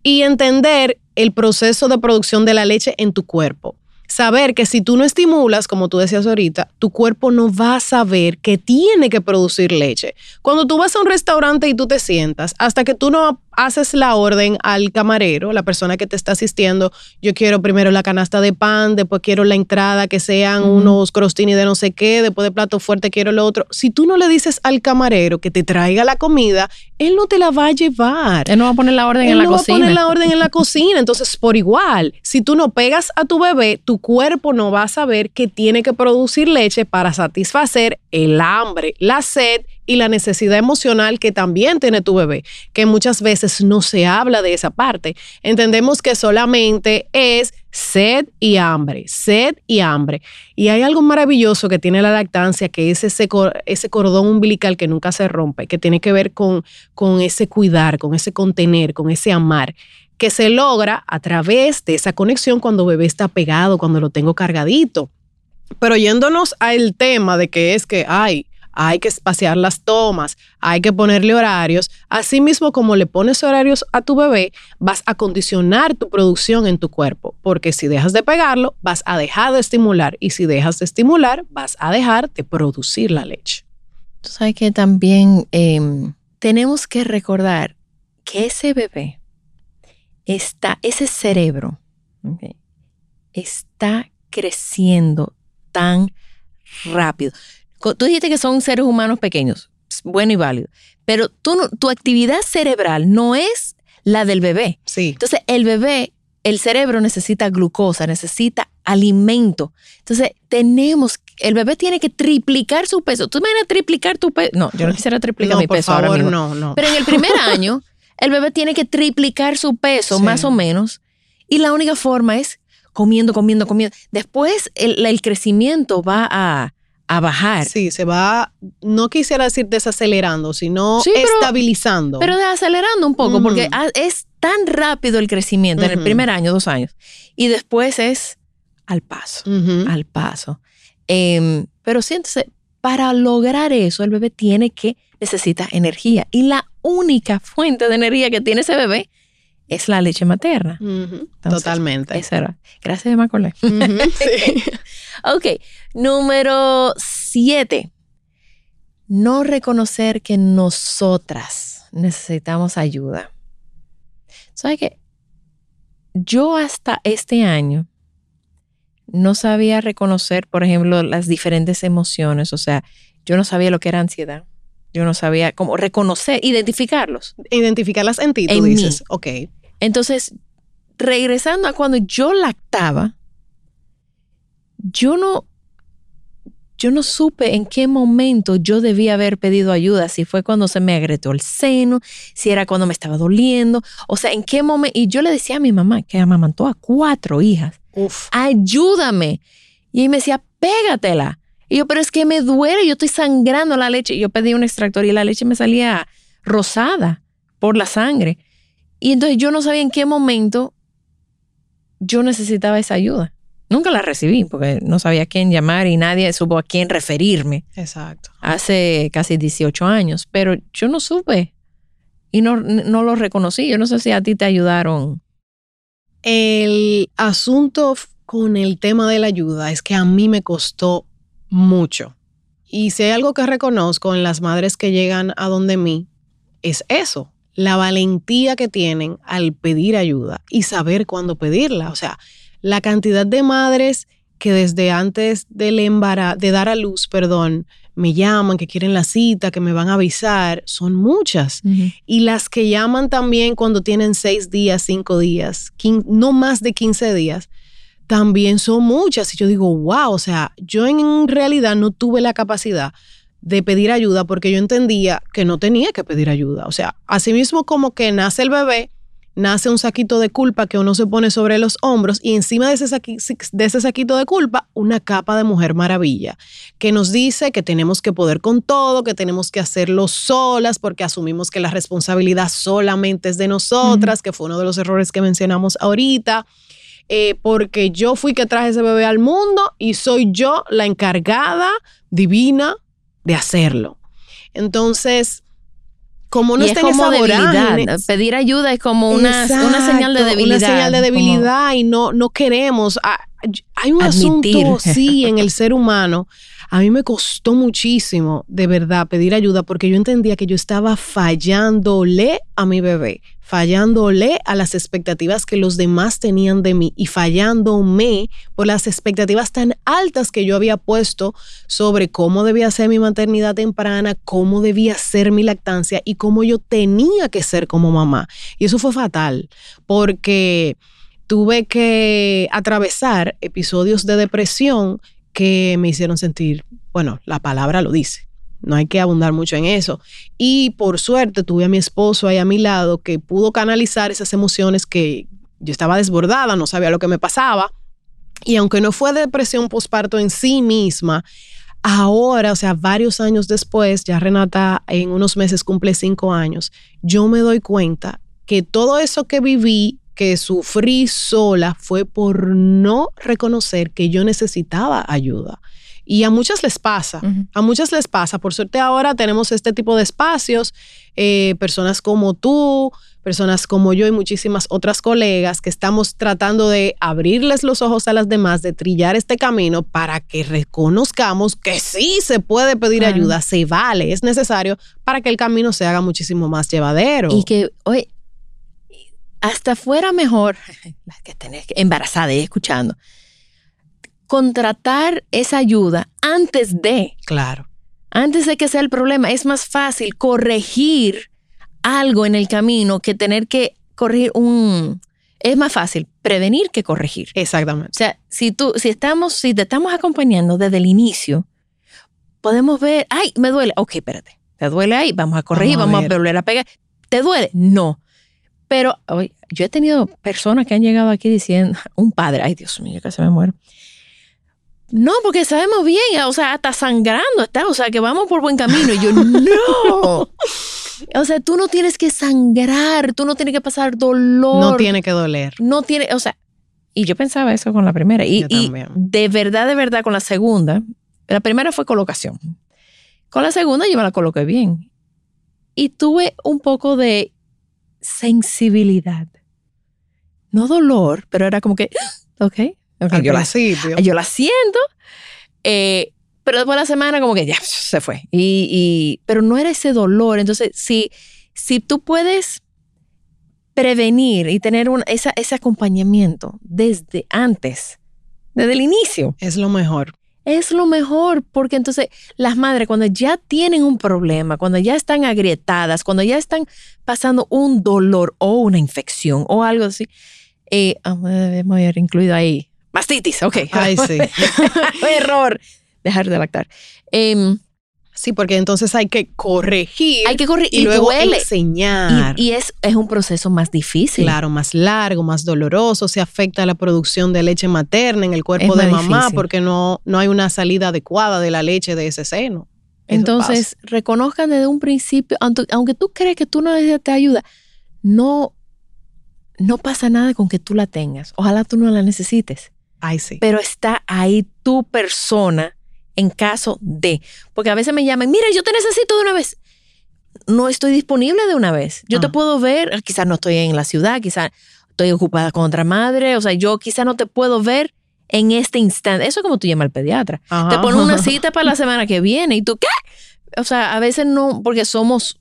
Y entender el proceso de producción de la leche en tu cuerpo. Saber que si tú no estimulas, como tú decías ahorita, tu cuerpo no va a saber que tiene que producir leche. Cuando tú vas a un restaurante y tú te sientas, hasta que tú no haces la orden al camarero, la persona que te está asistiendo, yo quiero primero la canasta de pan, después quiero la entrada, que sean unos crostini de no sé qué, después de plato fuerte quiero lo otro. Si tú no le dices al camarero que te traiga la comida, él no te la va a llevar. Él no va a poner la orden en la no cocina. va a poner la orden en la cocina. Entonces, por igual, si tú no pegas a tu bebé, tu cuerpo no va a saber que tiene que producir leche para satisfacer el hambre, la sed y la necesidad emocional que también tiene tu bebé, que muchas veces no se habla de esa parte. Entendemos que solamente es sed y hambre, sed y hambre. Y hay algo maravilloso que tiene la lactancia, que es ese, ese cordón umbilical que nunca se rompe, que tiene que ver con, con ese cuidar, con ese contener, con ese amar, que se logra a través de esa conexión cuando bebé está pegado, cuando lo tengo cargadito. Pero yéndonos al tema de que es que, ay, hay que espaciar las tomas, hay que ponerle horarios. Asimismo, como le pones horarios a tu bebé, vas a condicionar tu producción en tu cuerpo, porque si dejas de pegarlo, vas a dejar de estimular y si dejas de estimular, vas a dejar de producir la leche. Tú sabes que también em, tenemos que recordar que ese bebé está, ese cerebro, está creciendo tan rápido. Tú dijiste que son seres humanos pequeños, bueno y válido, pero tú tu actividad cerebral no es la del bebé. Sí. Entonces, el bebé, el cerebro necesita glucosa, necesita alimento. Entonces, tenemos, el bebé tiene que triplicar su peso. ¿Tú me vas a triplicar tu peso? No, yo no quisiera triplicar mi peso ahora mismo. No, no. Pero en el primer año, el bebé tiene que triplicar su peso, más o menos, y la única forma es comiendo, comiendo, comiendo. Después, el crecimiento va a a bajar. Sí, se va, no quisiera decir desacelerando, sino estabilizando. Pero desacelerando un poco, porque es tan rápido el crecimiento en el primer año, dos años, y después es al paso, al paso. Em, pero siéntese, para lograr eso, el bebé tiene que, necesita energía. Y la única fuente de energía que tiene ese bebé es la leche materna. Totalmente. Eso era. Gracias, Macaulay. sí. ok, número siete. No reconocer que nosotras necesitamos ayuda. ¿Sabes qué? Yo hasta este año no sabía reconocer, por ejemplo, las diferentes emociones. O sea, yo no sabía lo que era ansiedad. Yo no sabía cómo reconocer, identificarlos. Identificarlas en ti, tú dices. Ok. Entonces, regresando a cuando yo lactaba, yo no, yo no supe en qué momento yo debía haber pedido ayuda, si fue cuando se me agrietó el seno, si era cuando me estaba doliendo, o sea, en qué momento. Y yo le decía a mi mamá, que amamantó a cuatro hijas, Uf. ayúdame. Y ella me decía, pégatela. Y yo, pero es que me duele, yo estoy sangrando la leche. Y yo pedí un extractor y la leche me salía rosada por la sangre. Y entonces yo no sabía en qué momento yo necesitaba esa ayuda. Nunca la recibí porque no sabía a quién llamar y nadie supo a quién referirme. Exacto. Hace casi 18 años, pero yo no supe y no, no lo reconocí. Yo no sé si a ti te ayudaron. El asunto con el tema de la ayuda es que a mí me costó mucho. Y si hay algo que reconozco en las madres que llegan a donde mí, es eso, la valentía que tienen al pedir ayuda y saber cuándo pedirla. O sea, la cantidad de madres que desde antes del embarazo, de dar a luz, perdón, me llaman, que quieren la cita, que me van a avisar, son muchas. Y las que llaman también cuando tienen seis días, cinco días, no más de 15 días, también son muchas. Y yo digo, wow, o sea, yo en realidad no tuve la capacidad de pedir ayuda porque yo entendía que no tenía que pedir ayuda. O sea, así mismo como que nace el bebé, nace un saquito de culpa que uno se pone sobre los hombros y encima de ese, de ese saquito de culpa una capa de mujer maravilla que nos dice que tenemos que poder con todo, que tenemos que hacerlo solas porque asumimos que la responsabilidad solamente es de nosotras, que fue uno de los errores que mencionamos ahorita. Eh, porque yo fui que traje ese bebé al mundo y soy yo la encargada divina de hacerlo. Entonces, como no está en esa debilidad. Pedir ayuda es como una, una, señal de debilidad. Una señal de debilidad y no, no queremos. Ah, hay un asunto, sí, en el ser humano a mí me costó muchísimo, de verdad, pedir ayuda porque yo entendía que yo estaba fallándole a mi bebé, fallándole a las expectativas que los demás tenían de mí y fallándome por las expectativas tan altas que yo había puesto sobre cómo debía ser mi maternidad temprana, cómo debía ser mi lactancia y cómo yo tenía que ser como mamá. Y eso fue fatal porque tuve que atravesar episodios de depresión que me hicieron sentir, bueno, la palabra lo dice, no hay que abundar mucho en eso. Y por suerte tuve a mi esposo ahí a mi lado que pudo canalizar esas emociones que yo estaba desbordada, no sabía lo que me pasaba. Y aunque no fue depresión postparto en sí misma, ahora, o sea, varios años después, ya Renata en unos meses cumple cinco años, yo me doy cuenta que todo eso que viví, que sufrí sola, fue por no reconocer que yo necesitaba ayuda. Y a muchas les pasa, a muchas les pasa. Por suerte ahora tenemos este tipo de espacios, eh, personas como tú, personas como yo y muchísimas otras colegas que estamos tratando de abrirles los ojos a las demás, de trillar este camino para que reconozcamos que sí se puede pedir ayuda, se vale, es necesario para que el camino se haga muchísimo más llevadero. Y que, hoy hasta fuera mejor, las que tenés embarazada y escuchando, contratar esa ayuda antes de. Claro. Antes de que sea el problema, es más fácil corregir algo en el camino que tener que corregir un... Es más fácil prevenir que corregir. Exactamente. O sea, si tú, si estamos, si te estamos acompañando desde el inicio, podemos ver, ay, me duele. Ok, espérate. ¿Te duele ahí? Vamos a corregir, vamos a, volver a pegar. ¿Te duele? No. Pero oye, yo he tenido personas que han llegado aquí diciendo, un padre, ay Dios mío, casi me muero. No, porque sabemos bien, o sea, hasta sangrando está, o sea, que vamos por buen camino. Y yo, no. O sea, tú no tienes que sangrar, tú no tienes que pasar dolor. No tiene que doler. No tiene, o sea, y yo pensaba eso con la primera. Y, y de verdad, de verdad, con la segunda, la primera fue colocación. Con la segunda yo me la coloqué bien. Y tuve un poco de sensibilidad. No dolor, pero era como que, ok, okay yo, la, yo la siento. Eh, pero después de la semana como que ya se fue. Y, pero no era ese dolor. Entonces, si, si tú puedes prevenir y tener un, ese acompañamiento desde antes, desde el inicio. Es lo mejor. Es lo mejor, porque entonces las madres cuando ya tienen un problema, cuando ya están agrietadas, cuando ya están pasando un dolor o una infección o algo así, eh, vamos a haber incluido ahí mastitis, ok. Ay, sí. Error dejar de lactar. Em, sí, porque entonces hay que corregir. Hay que corregir y, luego enseñar. Y, es, es, un proceso más difícil. Claro, más largo, más doloroso. Se afecta la producción de leche materna en el cuerpo de mamá porque no, no hay una salida adecuada de la leche de ese seno. entonces, reconozcan desde un principio, aunque, tú crees que tú no necesitas ayuda, no, no pasa nada con que tú la tengas. Ojalá tú no la necesites. Ay, sí. Pero está ahí tu persona en caso de, porque a veces me llaman, mira, yo te necesito de una vez. No estoy disponible de una vez. Yo te ah. puedo ver, quizás no estoy en la ciudad, quizás estoy ocupada con otra madre, o sea, yo quizás no te puedo ver en este instante. Eso es como tú llamas al pediatra. Te pone una cita para la semana que viene y tú, ¿qué? O sea, a veces no, porque somos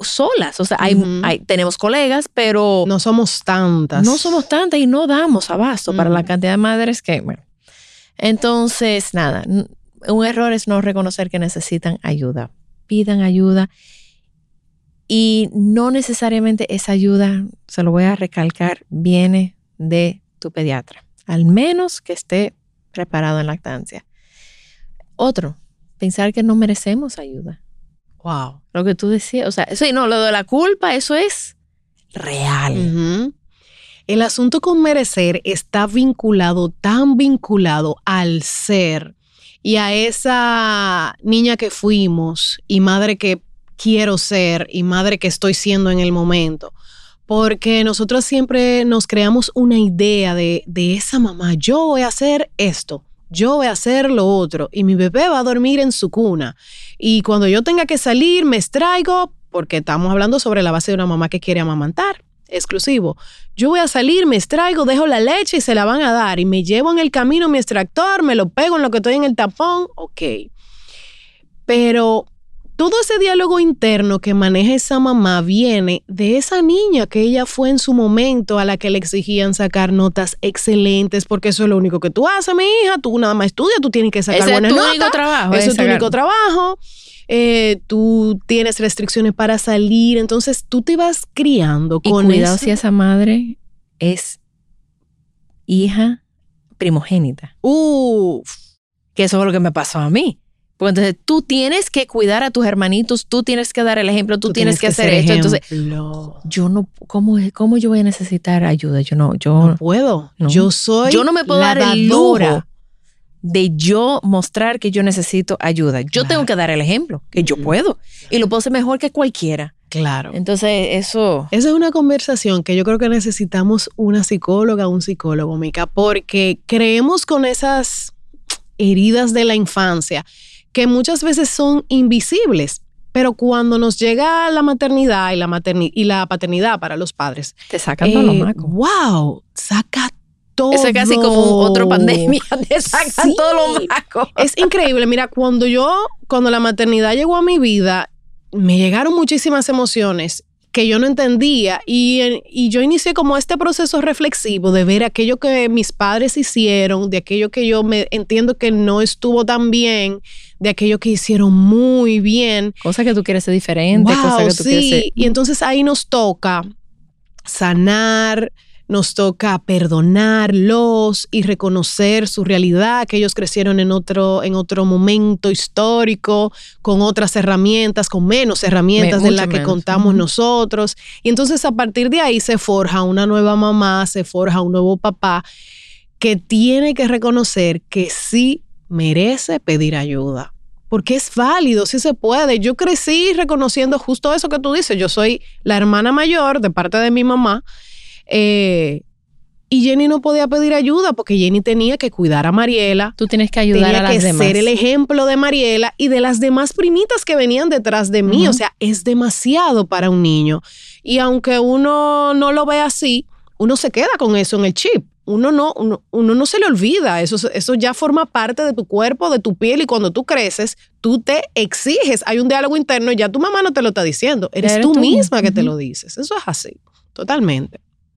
solas, o sea, hay, tenemos colegas, pero... No somos tantas. No somos tantas y no damos abasto para la cantidad de madres que, bueno. Entonces, nada, un error es no reconocer que necesitan ayuda. Pidan ayuda y no necesariamente esa ayuda, se lo voy a recalcar, viene de tu pediatra, al menos que esté preparado en lactancia. Otro, pensar que no merecemos ayuda. Wow. Lo que tú decías, o sea, sí, no, lo de la culpa, eso es real. El asunto con merecer está vinculado, tan vinculado al ser y a esa niña que fuimos y madre que quiero ser y madre que estoy siendo en el momento. Porque nosotros siempre nos creamos una idea de, de esa mamá, yo voy a hacer esto, yo voy a hacer lo otro y mi bebé va a dormir en su cuna. Y cuando yo tenga que salir, me extraigo, porque estamos hablando sobre la base de una mamá que quiere amamantar exclusivo. Yo voy a salir, me extraigo, dejo la leche y se la van a dar y me llevo en el camino mi extractor, me lo pego en lo que estoy en el tapón, ok. Pero todo ese diálogo interno que maneja esa mamá viene de esa niña que ella fue en su momento a la que le exigían sacar notas excelentes, porque eso es lo único que tú haces, mi hija, tú nada más estudias, tú tienes que sacar buenas notas. Único trabajo, eso es tu único trabajo. Eh, tú tienes restricciones para salir, entonces tú te vas criando con y cuidado si esa madre es hija primogénita. Uf. Que eso es lo que me pasó a mí. Porque entonces tú tienes que cuidar a tus hermanitos, tú tienes que dar el ejemplo, tú, Tú tienes, que, hacer esto. Entonces, ejemplo. yo no, ¿cómo, ¿cómo yo voy a necesitar ayuda? Yo no, yo no puedo. No. Yo soy yo no me puedo la dar el lujo. De yo mostrar que yo necesito ayuda. Yo Claro. tengo que dar el ejemplo, que yo puedo. Y lo puedo hacer mejor que cualquiera. Claro. Entonces, eso... Esa es una conversación que yo creo que necesitamos una psicóloga, un psicólogo, Mica, porque creemos con esas heridas de la infancia que muchas veces son invisibles, pero cuando nos llega la maternidad y la, materni- y la paternidad para los padres, Te los eh, macos. wow, saca todo. Eso es casi como otra pandemia. Te sacan Sí. todos los macos. Es increíble. Mira, cuando yo, cuando la maternidad llegó a mi vida, me llegaron muchísimas emociones que yo no entendía y, en- y yo inicié como este proceso reflexivo de ver aquello que mis padres hicieron, de aquello que yo me entiendo que no estuvo tan bien, de aquello que hicieron muy bien. Cosas que tú quieres ser diferente, Wow, cosas que tú quieres sí. ser... Y entonces ahí nos toca sanar, nos toca perdonarlos y reconocer su realidad, que ellos crecieron en otro, en otro momento histórico, con otras herramientas, con menos herramientas Me- de las que contamos nosotros. Y entonces a partir de ahí se forja una nueva mamá, se forja un nuevo papá que tiene que reconocer que sí merece pedir ayuda. Porque es válido, sí se puede. Yo crecí reconociendo justo eso que tú dices. Yo soy la hermana mayor de parte de mi mamá. Eh, y Jenny no podía pedir ayuda porque Jenny tenía que cuidar a Mariela. Tú tienes que ayudar Tenía a las que demás. ser el ejemplo de Mariela y de las demás primitas que venían detrás de mí. O sea, es demasiado para un niño. Y aunque uno no lo ve así, uno se queda con eso en el chip. Uno no, uno, uno no se le olvida. Eso, eso ya forma parte de tu cuerpo, de tu piel. Y cuando tú creces, tú te exiges. Hay un diálogo interno. Ya tu mamá no te lo está diciendo. Eres eres tú, tú. misma que te lo dices. Eso es así. Totalmente.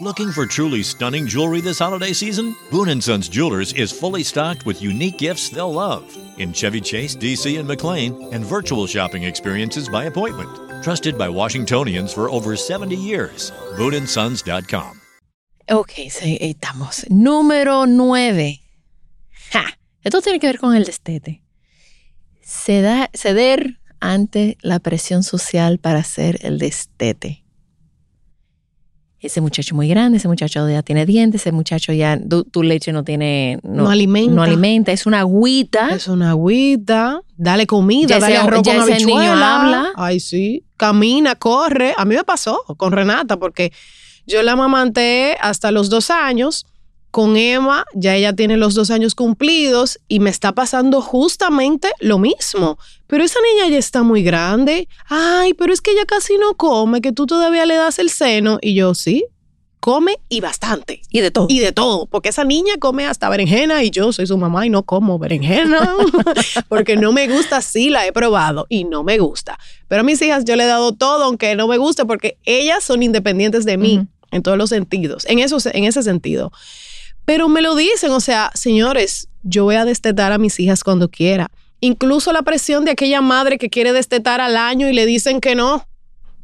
Looking for truly stunning jewelry this holiday season? Boone & Sons Jewelers is fully stocked with unique gifts they'll love in Chevy Chase, DC, and McLean, and virtual shopping experiences by appointment. Trusted by Washingtonians for over 70 years. BooneAndSons.com. Ok, sí, estamos. Número nueve. Ja, Esto tiene que ver con el destete. Ceder ante la presión social para hacer el destete. Ese muchacho muy grande, ese muchacho ya tiene dientes, ese muchacho ya, tu, tu leche no tiene, No alimenta. no alimenta, es una agüita. Es una agüita, dale comida, Ya dale ese- arroz ya con ese niño habla. Ay, sí. Camina, corre. A mí me pasó con Renata porque yo la amamanté hasta los dos años. Con Emma, ya ella tiene los dos años cumplidos y me está pasando justamente lo mismo. Pero esa niña ya está muy grande. Ay, pero es que ella casi no come, que tú todavía le das el seno. Y yo, sí, come y bastante. Y de todo. Y de todo, porque esa niña come hasta berenjena y yo soy su mamá y no como berenjena, porque no me gusta, sí la he probado y no me gusta. Pero a mis hijas yo le he dado todo, aunque no me guste, porque ellas son independientes de mí en todos los sentidos, en, eso, en ese sentido. Pero me lo dicen, o sea, señores, yo voy a destetar a mis hijas cuando quiera. Incluso la presión de aquella madre que quiere destetar al año y le dicen que no.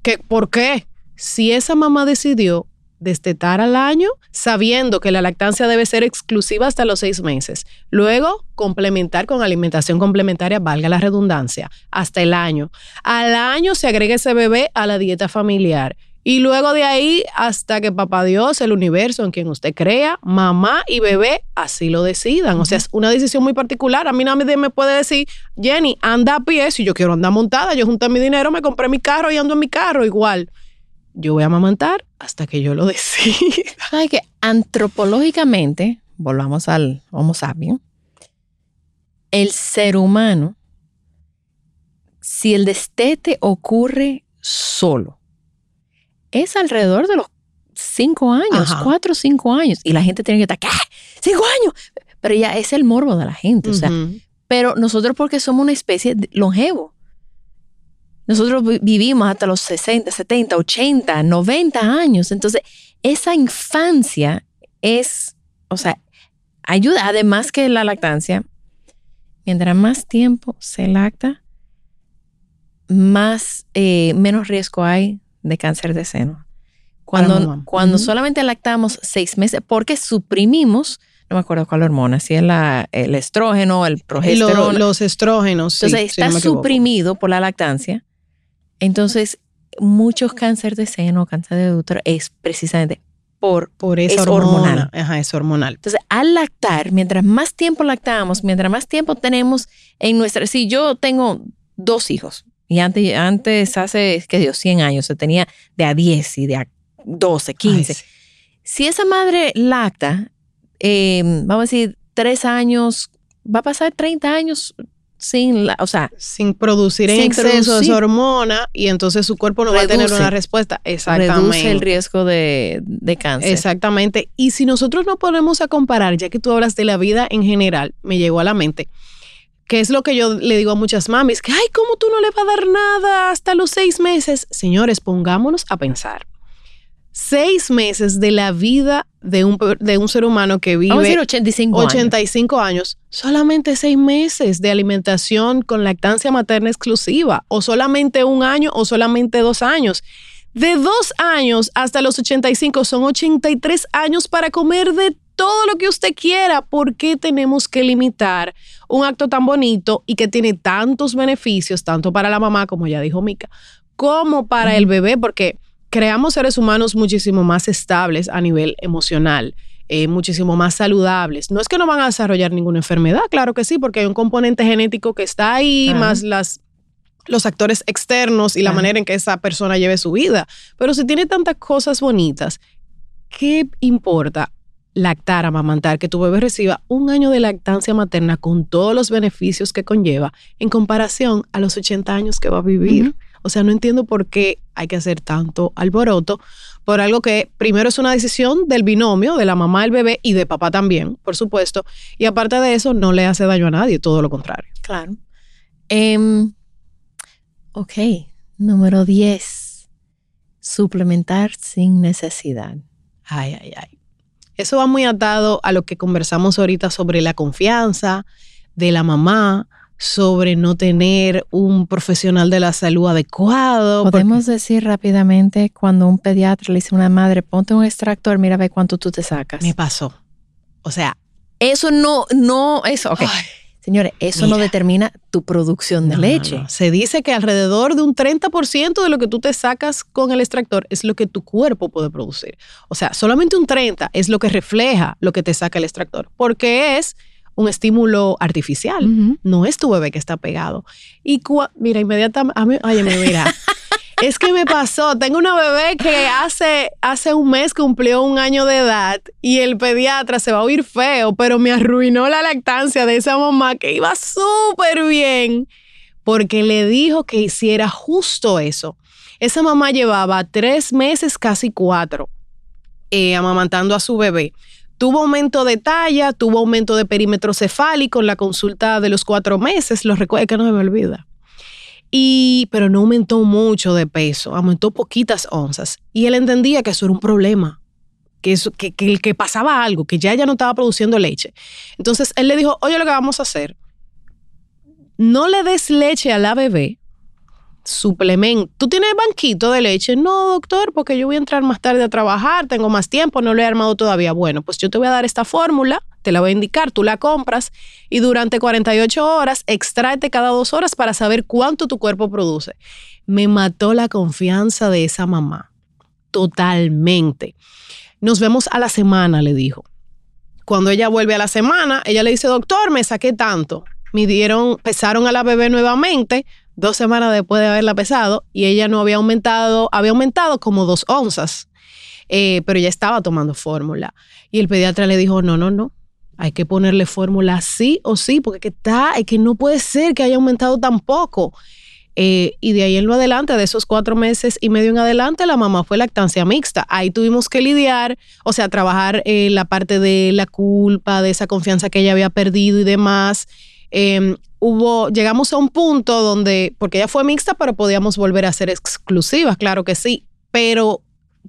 que ¿Por qué? Si esa mamá decidió destetar al año, sabiendo que la lactancia debe ser exclusiva hasta los seis meses. Luego, complementar con alimentación complementaria, valga la redundancia, hasta el año. Al año se agrega ese bebé a la dieta familiar. Y luego de ahí hasta que papá Dios, el universo en quien usted crea, mamá y bebé así lo decidan. O sea, es una decisión muy particular. A mí nadie me puede decir, Jenny, anda a pie si yo quiero andar montada. Yo junté mi dinero, me compré mi carro y ando en mi carro igual. Yo voy a amamantar hasta que yo lo decida. ¿Sabes que antropológicamente, volvamos al Homo sapiens, el ser humano, si el destete ocurre solo, es alrededor de los cinco años, Ajá. cuatro o cinco años, y la gente tiene que estar, ¿qué? ¿Cinco años? Pero ya es el morbo de la gente, o sea. Pero nosotros porque somos una especie de longevo. Nosotros vi- vivimos hasta los 60, 70, 80, 90 años. Entonces, esa infancia es, o sea, ayuda. Además que la lactancia, mientras más tiempo se lacta, más, eh, menos riesgo hay de cáncer de seno. Cuando, cuando solamente lactamos seis meses, porque suprimimos, no me acuerdo cuál hormona, si es la, el estrógeno, el lo- progesterona. los estrógenos. sí, Entonces si está no suprimido por la lactancia. Entonces, muchos cáncer de seno, cáncer de útero es precisamente por Por esa es hormona. hormonal. Ajá, es hormonal. entonces, al lactar, mientras más tiempo lactamos, mientras más tiempo tenemos en nuestra... Si yo tengo dos hijos, y antes, antes hace, qué Dios, 100 años, se tenía de a 10 y de a 12, 15. Ay, sí. Si esa madre lacta, eh, vamos a decir, tres años, va a pasar 30 años sin... la- o sea, Sin producir en exceso producir. esa hormona y entonces su cuerpo no va a tener Reduce. una respuesta. Exactamente. reduce el riesgo de, de cáncer. Exactamente. Y si nosotros nos ponemos a comparar, ya que tú hablas de la vida en general, me llegó a la mente, que es lo que yo le digo a muchas mamis, que, ay, ¿cómo tú no le vas a dar nada hasta los seis meses? Señores, pongámonos a pensar. Seis meses de la vida de un, de un ser humano que vive Vamos a decir 85 años. 85 años, solamente seis meses de alimentación con lactancia materna exclusiva, o solamente un año, o solamente dos años. De dos años hasta los 85 son 83 años para comer de todo lo que usted quiera. ¿Por qué tenemos que limitar un acto tan bonito y que tiene tantos beneficios, tanto para la mamá, como ya dijo Mica, como para el bebé? Porque creamos seres humanos muchísimo más estables a nivel emocional, eh, muchísimo más saludables. No es que no van a desarrollar ninguna enfermedad, claro que sí, porque hay un componente genético que está ahí, más las los actores externos y la manera en que esa persona lleve su vida. Pero si tiene tantas cosas bonitas, ¿qué importa lactar, amamantar, que tu bebé reciba un año de lactancia materna con todos los beneficios que conlleva en comparación a los 80 años que va a vivir? O sea, no entiendo por qué hay que hacer tanto alboroto por algo que primero es una decisión del binomio, de la mamá, del bebé y de papá también, por supuesto. Y aparte de eso, no le hace daño a nadie, todo lo contrario. Claro. Em, ok, número 10. Suplementar sin necesidad. Ay, ay, ay. Eso va muy atado a lo que conversamos ahorita sobre la confianza de la mamá, sobre no tener un profesional de la salud adecuado. Podemos decir rápidamente cuando un pediatra le dice a una madre, ponte un extractor, mira a ver cuánto tú te sacas. Me pasó. O sea, Eso no, no, eso, ok. ay, Señores, eso no determina tu producción de no, leche. no. Se dice que alrededor de un 30% de lo que tú te sacas con el extractor es lo que tu cuerpo puede producir. O sea, solamente un 30 es lo que refleja lo que te saca el extractor, porque es un estímulo artificial. No es tu bebé que está pegado. Y mira, inmediatamente, a mí- óyeme, mira, es que me pasó, tengo una bebé que hace, hace un mes cumplió un año de edad y el pediatra se va a oír feo, pero me arruinó la lactancia de esa mamá que iba súper bien porque le dijo que hiciera justo eso. Esa mamá llevaba tres meses, casi cuatro, eh, amamantando a su bebé. Tuvo aumento de talla, tuvo aumento de perímetro cefálico en la consulta de los cuatro meses, lo recuerdo que no se me olvida. Y, pero no aumentó mucho de peso, aumentó poquitas onzas. Y él entendía que eso era un problema, que, eso, que, que, que pasaba algo, que ya ella no estaba produciendo leche. Entonces él le dijo, oye, lo que vamos a hacer, no le des leche a la bebé, suplemento. ¿Tú tienes banquito de leche? No, doctor, porque yo voy a entrar más tarde a trabajar, tengo más tiempo, no lo he armado todavía. Bueno, pues yo te voy a dar esta fórmula, te la voy a indicar, tú la compras y durante 48 horas extráete cada dos horas para saber cuánto tu cuerpo produce. Me mató la confianza de esa mamá, totalmente. Nos vemos a la semana, le dijo. Cuando ella vuelve a la semana, ella le dice, doctor, me saqué tanto. Midieron, pesaron a la bebé nuevamente, dos semanas después de haberla pesado, y ella no había aumentado, había aumentado como dos onzas, eh, pero ya estaba tomando fórmula. Y el pediatra le dijo, no, no, no, hay que ponerle fórmula sí o sí, porque que está, es que no puede ser que haya aumentado tan poco. Eh, y de ahí en lo adelante, de esos cuatro meses y medio en adelante, la mamá fue lactancia mixta. Ahí tuvimos que lidiar, o sea, trabajar eh, la parte de la culpa, de esa confianza que ella había perdido y demás. eh, hubo, llegamos a un punto donde, porque ella fue mixta, pero podíamos volver a ser exclusivas, claro que sí, pero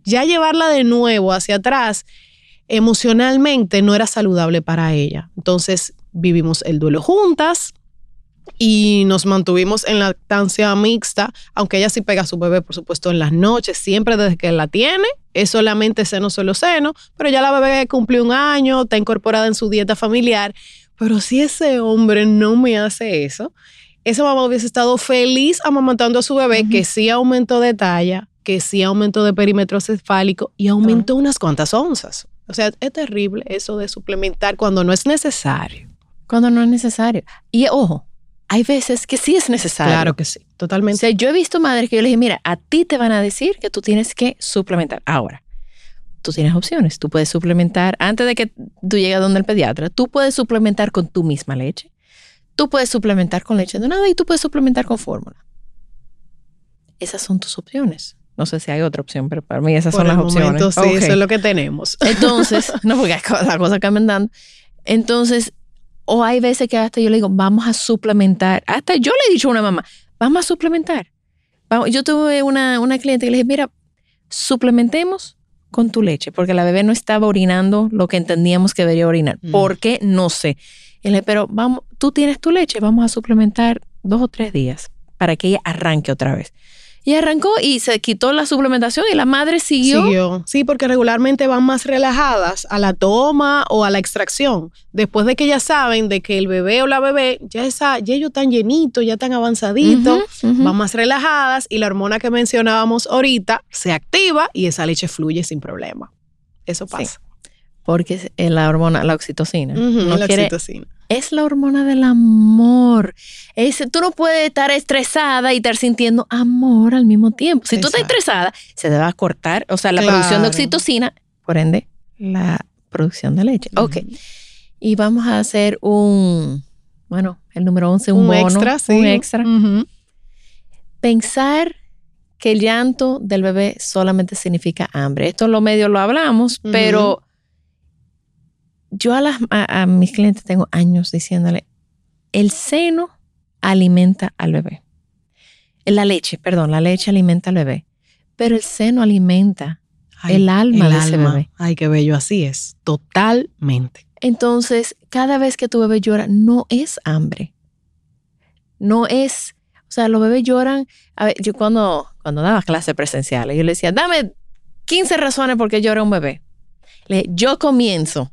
ya llevarla de nuevo hacia atrás emocionalmente no era saludable para ella. Entonces vivimos el duelo juntas y nos mantuvimos en lactancia mixta, aunque ella sí pega a su bebé, por supuesto, en las noches, siempre desde que la tiene. Es solamente seno, solo seno, pero ya la bebé cumplió un año, está incorporada en su dieta familiar. Pero si ese hombre no me hace eso, esa mamá hubiese estado feliz amamantando a su bebé, que sí aumentó de talla, que sí aumentó de perímetro cefálico y aumentó unas cuantas onzas. O sea, es terrible eso de suplementar cuando no es necesario. Cuando no es necesario. Y ojo, hay veces que sí es necesario. Claro que sí, O totalmente. sea, yo he visto madres que yo les dije, mira, a ti te van a decir que tú tienes que suplementar. Ahora, tú tienes opciones. Tú puedes suplementar antes de que tú llegues a donde el pediatra. Tú puedes suplementar con tu misma leche. Tú puedes suplementar con leche de nada y tú puedes suplementar con fórmula. Esas son tus opciones. No sé si hay otra opción, pero para mí esas Por son el las opciones. momento, sí, Ok. eso es lo que tenemos. Entonces, no, porque las cosas cambian dando. Entonces, o hay veces que hasta yo le digo, vamos a suplementar. Hasta yo le he dicho a una mamá, vamos a suplementar. Vamos- Yo tuve una, una cliente que le dije, mira, suplementemos con tu leche, porque la bebé no estaba orinando lo que entendíamos que debería orinar. Mm. ¿Por qué? No sé. Y le dije, pero vamos, tú tienes tu leche, vamos a suplementar dos o tres días para que ella arranque otra vez. Y arrancó y se quitó la suplementación y la madre siguió. Siguió. Sí, porque regularmente van más relajadas a la toma o a la extracción. Después de que ya saben de que el bebé o la bebé ya, esa, ya ellos están llenitos, ya están avanzaditos, van más relajadas y la hormona que mencionábamos ahorita se activa y esa leche fluye sin problema. Eso pasa. Porque es eh, la hormona, la oxitocina. No la quiere- oxitocina. Es la hormona del amor. Es, tú no puedes estar estresada y estar sintiendo amor al mismo tiempo. Si tú estás estresada, se te va a cortar, o sea, la Claro. producción de oxitocina, por ende, la producción de leche. Ok. Y vamos a hacer un, bueno, el número 11, un, Un, bono, extra, sí. un extra. Pensar que el llanto del bebé solamente significa hambre. Esto en lo medio lo hablamos, pero yo a, las, a, a mis clientes tengo años diciéndole, el seno alimenta al bebé. La leche, perdón, la leche alimenta al bebé, pero el seno alimenta Ay, el alma el de ese bebé. Ay, qué bello, así es. Totalmente. Entonces, cada vez que tu bebé llora, no es hambre. No es, o sea, los bebés lloran. A ver, yo cuando, cuando daba clases presenciales, yo le decía, dame 15 razones por qué llora un bebé. Le yo comienzo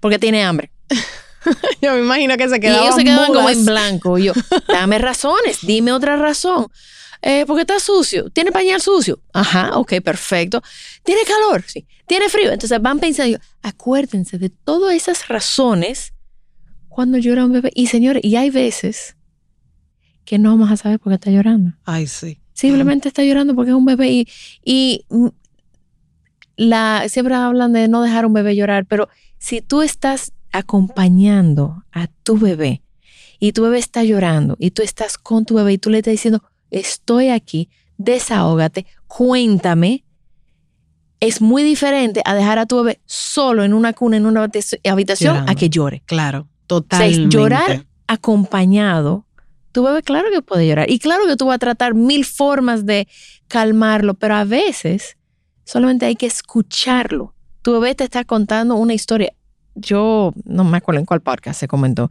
porque tiene hambre. Yo me imagino que se Y quedaban ellos se quedaban como en blanco. Y yo, dame razones, dime otra razón. Eh, porque está sucio. ¿Tiene pañal sucio? Ajá, ok, perfecto. ¿Tiene calor? Sí. ¿Tiene frío? Entonces van pensando, yo, acuérdense de todas esas razones cuando llora un bebé. Y señores, y hay veces que no vamos a saber por qué está llorando. Ay, sí. Simplemente está llorando porque es un bebé y, y la, siempre hablan de no dejar un bebé llorar, pero si tú estás acompañando a tu bebé y tu bebé está llorando y tú estás con tu bebé y tú le estás diciendo, estoy aquí, desahógate, cuéntame, es muy diferente a dejar a tu bebé solo en una cuna, en una habitac- habitación, Llorando. a que llore. Claro, O sea, totalmente. llorar acompañado, tu bebé claro que puede llorar. Y claro que tú vas a tratar mil formas de calmarlo, pero a veces solamente hay que escucharlo. Tu bebé te está contando una historia. Yo no me acuerdo en cuál podcast se comentó.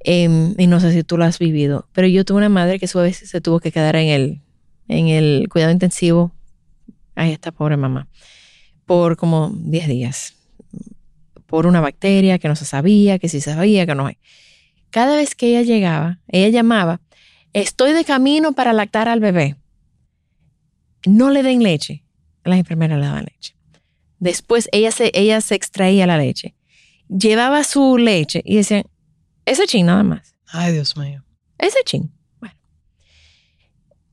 Em, y no sé si tú lo has vivido, pero yo tuve una madre que su bebé se tuvo que quedar en el, en el cuidado intensivo. Ahí está, pobre mamá. Por como 10 días por una bacteria que no se sabía, que sí se sabía, que no. Cada vez que ella llegaba, ella llamaba, estoy de camino para lactar al bebé. No le den leche. Las enfermeras le daban leche. Después ella se, ella se extraía la leche. Llevaba su leche y decían, ese chin nada más. Ay, Dios mío. Ese chin. Bueno.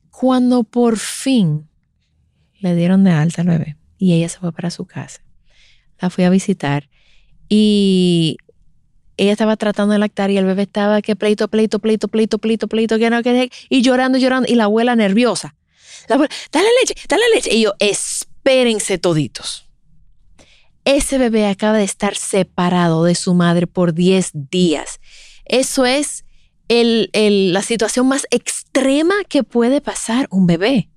Cuando por fin le dieron de alta al bebé y ella se fue para su casa, la fui a visitar y ella estaba tratando de lactar y el bebé estaba que pleito, pleito, pleito, pleito, pleito, pleito, que no, que y llorando, llorando y la abuela nerviosa. La abuela, dale leche, dale leche. Y yo, espérense toditos. Ese bebé acaba de estar separado de su madre por 10 días. Eso es el- el- la situación más extrema que puede pasar un bebé.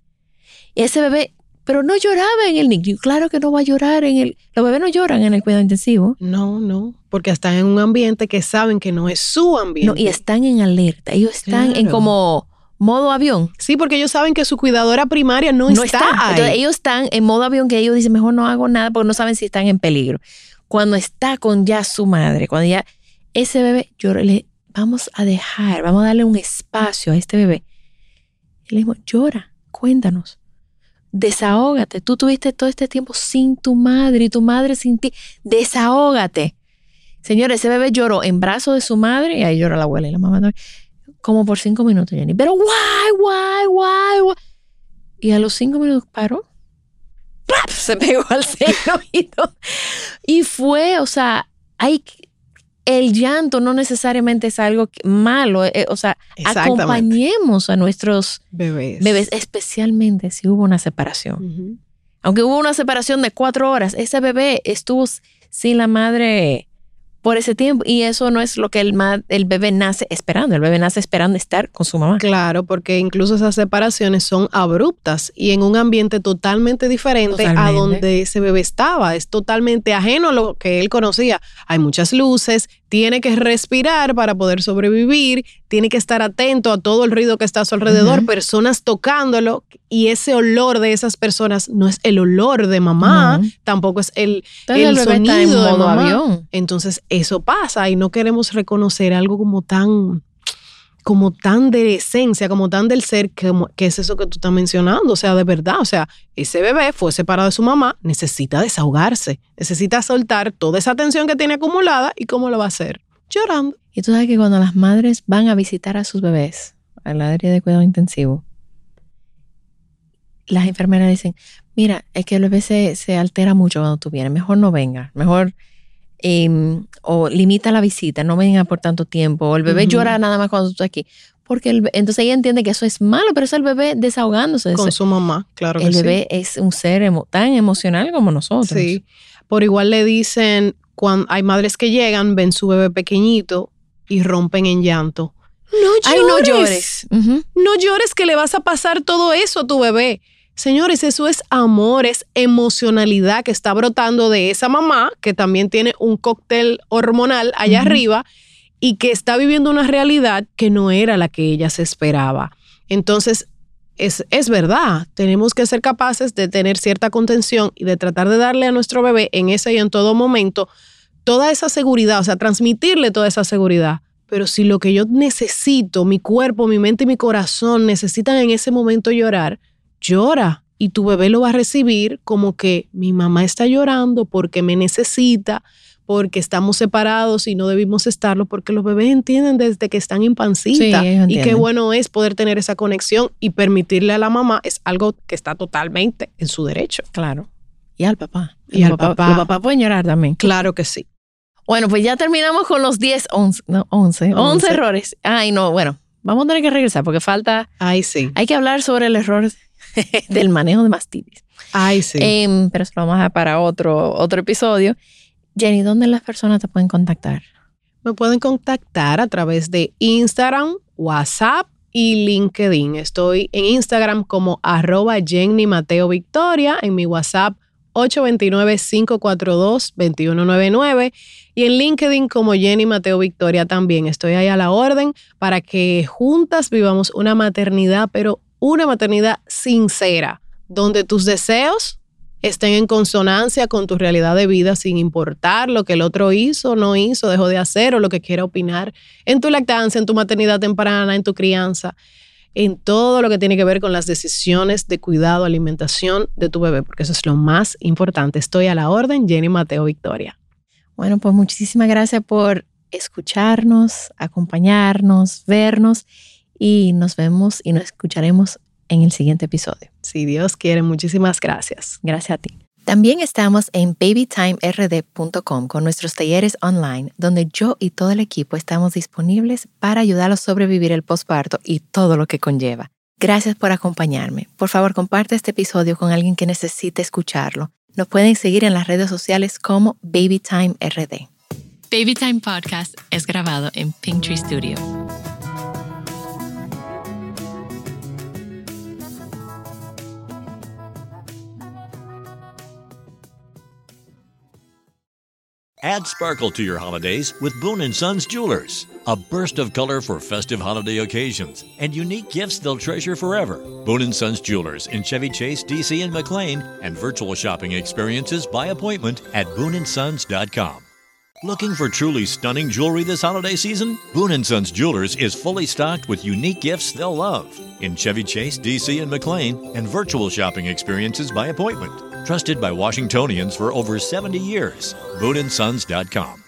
Ese bebé, pero no lloraba en el NICU. Claro que no va a llorar en el... Los bebés no lloran en el cuidado intensivo. No, no, porque están en un ambiente que saben que no es su ambiente. No, y están en alerta. Ellos están en como modo avión. Sí, porque ellos saben que su cuidadora primaria no, está, ahí. Entonces ellos están en modo avión que ellos dicen, mejor no hago nada porque no saben si están en peligro. Cuando está con ya su madre, cuando ya ese bebé, yo le vamos a dejar, vamos a darle un espacio a este bebé. Y le dijimos, llora, cuéntanos, desahógate. Tú tuviste todo este tiempo sin tu madre y tu madre sin ti. Desahógate. Señor, ese bebé lloró en brazos de su madre y ahí llora la abuela y la mamá también. Como por cinco minutos, Jenny. Pero guay, guay, guay, guay. Y a los cinco minutos paró. ¡Plap! Se pegó al seno y fue, o sea, hay el llanto no necesariamente es algo malo. eh, o sea, acompañemos a nuestros Bebés. bebés, especialmente si hubo una separación. Aunque hubo una separación de cuatro horas, ese bebé estuvo sin la madre por ese tiempo y eso no es lo que el, ma- el bebé nace esperando. El bebé nace esperando estar con su mamá. Claro, porque incluso esas separaciones son abruptas y en un ambiente totalmente diferente a donde ese bebé estaba. Es totalmente ajeno a lo que él conocía. Hay muchas luces, tiene que respirar para poder sobrevivir, tiene que estar atento a todo el ruido que está a su alrededor, personas tocándolo y ese olor de esas personas no es el olor de mamá, tampoco es el, el en sonido de mamá. avión. Entonces eso pasa y no queremos reconocer algo como tan, como tan de esencia, como tan del ser, que, es eso que tú estás mencionando. O sea, de verdad, o sea, ese bebé fue separado de su mamá, necesita desahogarse, necesita soltar toda esa tensión que tiene acumulada y cómo lo va a hacer. Llorando. Y tú sabes que cuando las madres van a visitar a sus bebés al área de cuidado intensivo, las enfermeras dicen, mira, es que el bebé se, se altera mucho cuando tú vienes, mejor no venga, mejor em, o limita la visita, no venga por tanto tiempo, o el bebé llora nada más cuando tú estás aquí. Porque el entonces ella entiende que eso es malo, pero es el bebé desahogándose. Con su mamá, claro que el sí. bebé es un ser emo- tan emocional como nosotros. Sí. Por igual le dicen, cuando hay madres que llegan, ven su bebé pequeñito y rompen en llanto. No llores. Ay, no llores. No llores que le vas a pasar todo eso a tu bebé. Señores, eso es amor, es emocionalidad que está brotando de esa mamá que también tiene un cóctel hormonal allá arriba y que está viviendo una realidad que no era la que ella se esperaba. Entonces, es, es verdad, tenemos que ser capaces de tener cierta contención y de tratar de darle a nuestro bebé en ese y en todo momento toda esa seguridad, o sea, transmitirle toda esa seguridad. Pero si lo que yo necesito, mi cuerpo, mi mente y mi corazón necesitan en ese momento llorar, llora. Y tu bebé lo va a recibir como que mi mamá está llorando porque me necesita, porque estamos separados y no debimos estarlo, porque los bebés entienden desde que están en pancita. Sí, y qué bueno es poder tener esa conexión y permitirle a la mamá, es algo que está totalmente en su derecho. Claro. Y al papá. Y al papás- papá. Los papás pueden llorar también. Claro que sí. Bueno, pues ya terminamos con los 10, 11, no, 11, 11 Once. errores. Ay, no, bueno, vamos a tener que regresar porque falta, Ay, sí. hay que hablar sobre el error del manejo de mastitis. Ay, sí. Em, pero eso lo vamos a para otro, otro episodio. Jenny, ¿dónde las personas te pueden contactar? Me pueden contactar a través de Instagram, WhatsApp y LinkedIn. Estoy en Instagram como arroba Jenny Mateo Victoria, en mi WhatsApp 829-542-2199 y en LinkedIn como Jenny Mateo Victoria también. Estoy ahí a la orden para que juntas vivamos una maternidad, pero una maternidad sincera, donde tus deseos estén en consonancia con tu realidad de vida sin importar lo que el otro hizo, no hizo, dejó de hacer o lo que quiera opinar en tu lactancia, en tu maternidad temprana, en tu crianza, en todo lo que tiene que ver con las decisiones de cuidado, alimentación de tu bebé, porque eso es lo más importante. Estoy a la orden, Jenny Mateo Victoria. Bueno, pues muchísimas gracias por escucharnos, acompañarnos, vernos y nos vemos y nos escucharemos en el siguiente episodio. Si Dios quiere, muchísimas gracias. Gracias a ti. También estamos en babytimerd.com con nuestros talleres online, donde yo y todo el equipo estamos disponibles para ayudarlos a sobrevivir el posparto y todo lo que conlleva. Gracias por acompañarme. Por favor, comparte este episodio con alguien que necesite escucharlo. Nos pueden seguir en las redes sociales como BabyTimeRD. Baby Time Podcast es grabado en Pinktree Studio. Add sparkle to your holidays with Boone & Sons Jewelers. A burst of color for festive holiday occasions and unique gifts they'll treasure forever. Boone & Sons Jewelers in Chevy Chase, DC and McLean and virtual shopping experiences by appointment at booneandsons.com. Looking for truly stunning jewelry this holiday season? Boone & Sons Jewelers is fully stocked with unique gifts they'll love in Chevy Chase, DC and McLean and virtual shopping experiences by appointment. Trusted by Washingtonians for over 70 years. BooneandSons.com.